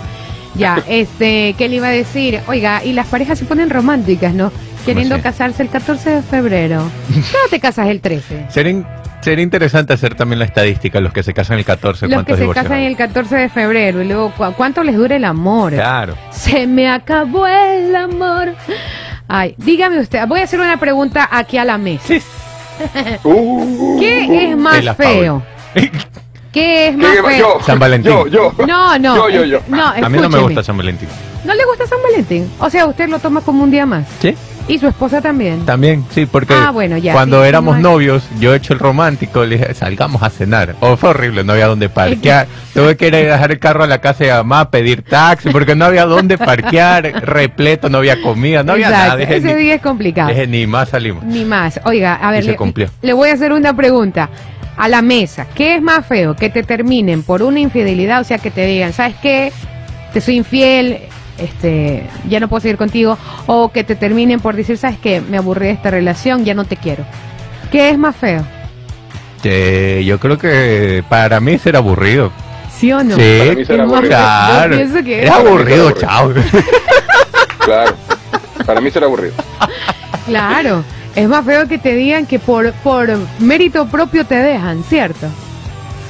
Ya, este, ¿qué le iba a decir? Oiga, y las parejas se ponen románticas, ¿no? Queriendo casarse el 14 de febrero. ¿Cuándo te casas el 13? Sería, in- sería interesante hacer también la estadística, los que se casan el 14, Los que cuántos se casan el 14 de febrero y luego, ¿cu- ¿cuánto les dura el amor? Claro. Se me acabó el amor. Ay, dígame usted, voy a hacer una pregunta aquí a la mesa. Uh, ¿Qué es más feo? ¿Qué es más ¿Qué- feo? San Valentín. Yo, yo. No, no. Yo, yo, yo. No, A mí no me gusta San Valentín. ¿No le gusta San Valentín? O sea, usted lo toma como un día más. ¿Sí? Y su esposa también. También, sí, porque Ah, bueno, ya, cuando sí, éramos no hay- novios, yo he hecho el romántico, le dije, salgamos a cenar. O fue horrible, no había dónde parquear. Tuve que ir a dejar el carro a la casa de mamá, pedir taxi, porque no había dónde parquear, repleto, no había comida, no había nada. Dije, Ese ni, día es complicado. dije, ni más salimos. Ni más. Oiga, a ver, le, le voy a hacer una pregunta. A la mesa, ¿qué es más feo? Que te terminen por una infidelidad, o sea, que te digan, ¿sabes qué? Te soy infiel, este, ya no puedo seguir contigo, o que te terminen por decir, ¿sabes qué? Me aburrí de esta relación, ya no te quiero. ¿Qué es más feo? Eh, yo creo que para mí será aburrido. ¿Sí o no? Sí, Para mí será Es más aburrido. feo. claro. Yo que es Para mí será aburrido, aburrido. chao. Claro. Para mí será aburrido. Claro, es más feo que te digan que por, por mérito propio te dejan, ¿cierto?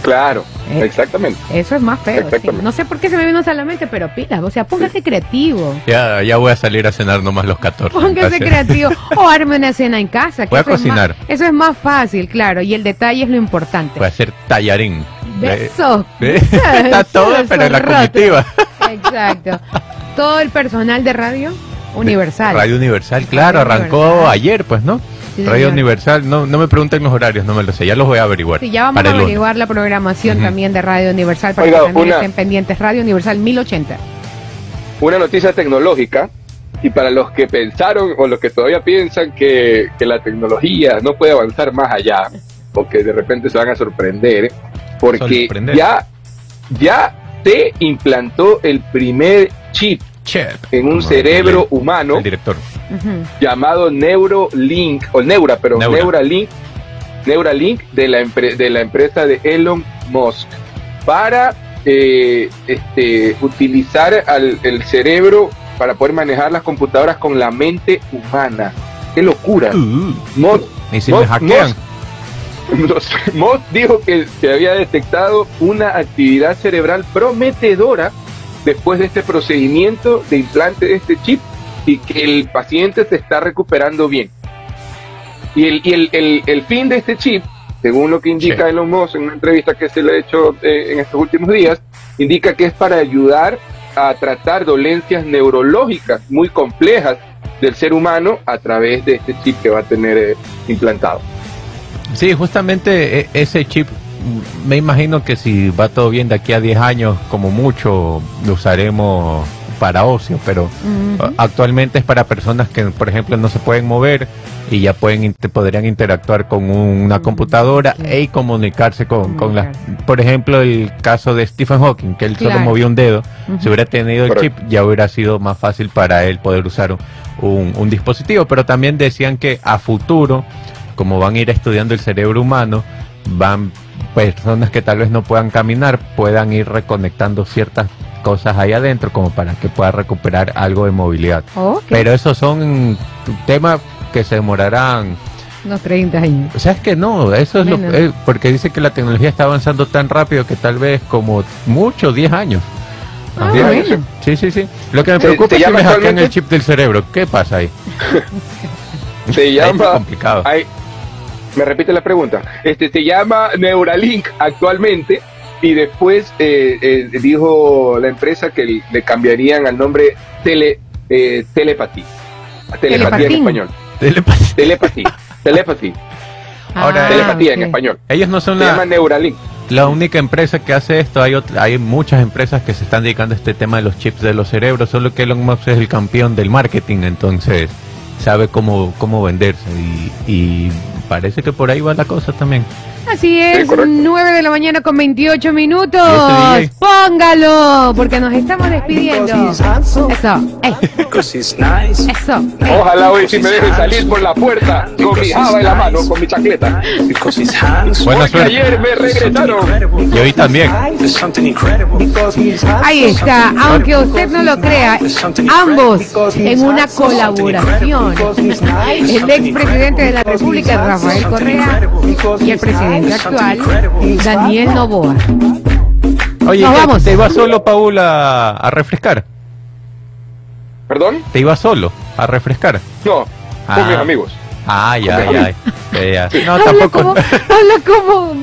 Claro, Eh. exactamente. Eso es más feo. sí. No sé por qué se me vino a la mente, pero pilas, o sea, póngase creativo. Ya, ya voy a salir a cenar nomás los 14. Póngase creativo. O arme una cena en casa. que Voy a eso es cocinar. más- eso es más fácil, claro. Y el detalle es lo importante. Voy a hacer tallarín. Beso. Eh, Está todo, pero en la comitiva. Exacto. Todo el personal de radio universal. Radio Universal, claro, Radio arrancó Universal. ayer, pues, ¿no? Sí, Radio señor. Universal, no, no me pregunten los horarios, no me lo sé, ya los voy a averiguar. Sí, ya vamos para a averiguar la programación también de Radio Universal para Oiga, que también una- estén pendientes. Radio Universal 1080. Una noticia tecnológica. Y para los que pensaron o los que todavía piensan que, que la tecnología no puede avanzar más allá, o que de repente se van a sorprender, porque Sorprender. ya, ya se implantó el primer chip Chip. en un cerebro el- humano El director. Llamado Neurolink, o Neura, pero Neura. Neuralink, Neuralink de la, de la empresa de Elon Musk, para eh, este, utilizar al, el cerebro para poder manejar las computadoras con la mente humana. ¡Qué locura! Uh, Musk, y si Mo- me hackean. Musk- Musk dijo que se había detectado una actividad cerebral prometedora después de este procedimiento de implante de este chip y que el paciente se está recuperando bien. Y el, y el, el- el fin de este chip, según lo que indica Sí. Elon Musk en una entrevista que se le ha hecho eh, en estos últimos días, indica que es para ayudar a tratar dolencias neurológicas muy complejas del ser humano a través de este chip que va a tener eh, implantado. Sí, justamente e- ese chip, me imagino que si va todo bien de aquí a 10 años, como mucho, lo usaremos para ocio, pero actualmente es para personas que, por ejemplo, no se pueden mover y ya pueden podrían interactuar con un- una computadora sí. e comunicarse con, con las... Por ejemplo, el caso de Stephen Hawking, que él solo movió un dedo, Ujú. si hubiera tenido el chip, ya hubiera sido más fácil para él poder usar un, un- un dispositivo. Pero también decían que a futuro, como van a ir estudiando el cerebro humano, van personas que tal vez no puedan caminar, puedan ir reconectando ciertas cosas ahí adentro como para que pueda recuperar algo de movilidad. Pero esos son temas que se demorarán. unos 30 años. O sea, es que no, eso es lo eh, porque dice que la tecnología está avanzando tan rápido que tal vez como mucho 10 años. Ah, Diez bueno. años. Sí, sí, sí. Lo que me preocupa es que me hackean el chip del cerebro. ¿Qué pasa ahí? Se llama complicado. Ay, me repite la pregunta. Este se llama Neuralink actualmente y después eh, eh, dijo la empresa que le cambiarían al nombre tele, eh, telepatía. Telepatía en español. Telepatía. Telepatía. Telepatía. Ahora, Ah, Telepatía en español. Ellos no son Se la, llama Neuralink. la única empresa que hace esto. Hay, otra- hay muchas empresas que se están dedicando a este tema de los chips de los cerebros. Solo que Elon Musk es el campeón del marketing, entonces sabe cómo, cómo venderse. Y, y parece que por ahí va la cosa también. Así es, correcto. 9 de la mañana con 28 minutos. Póngalo, porque nos estamos despidiendo. Eso, ey, Because he's nice. eso. ey. Ojalá hoy sí me dejen salir por la puerta con mi java en la mano, con mi chacleta. Because he's handsome. Buena suerte. ayer me regresaron. Y hoy también. Ahí está, aunque usted no lo crea, ambos en una colaboración. El expresidente de la República, Rafael Correa, y el presidente actual, Daniel Novoa. Oye, Nos ¿qué? vamos. ¿te ibas solo, Paul, a, a refrescar? ¿Perdón? ¿Te ibas solo a refrescar? No, Ah. con mis amigos. Ah, ya, Con mis ya. ya, ya. No, Habla tampoco. como, habla como,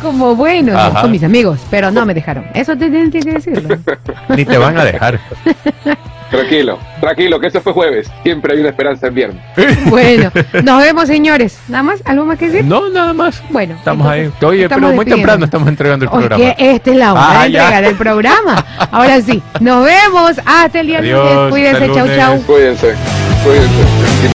como bueno, Ajá. con mis amigos, pero no me dejaron. Eso te tienes que decirlo. Ni te van a dejar. Tranquilo, tranquilo, que eso fue jueves. Siempre hay una esperanza en viernes. Bueno, nos vemos, señores. ¿Nada más? ¿Algo más que decir? No, nada más. Bueno, Estamos entonces, ahí. Oye, estamos pero muy temprano estamos entregando el Oye, programa. que esta es la hora Ah, de ya. entregar el programa. Ahora sí, nos vemos. Hasta el día Adiós, lunes. Cuídense, chau, lunes. chau. Cuídense, cuídense.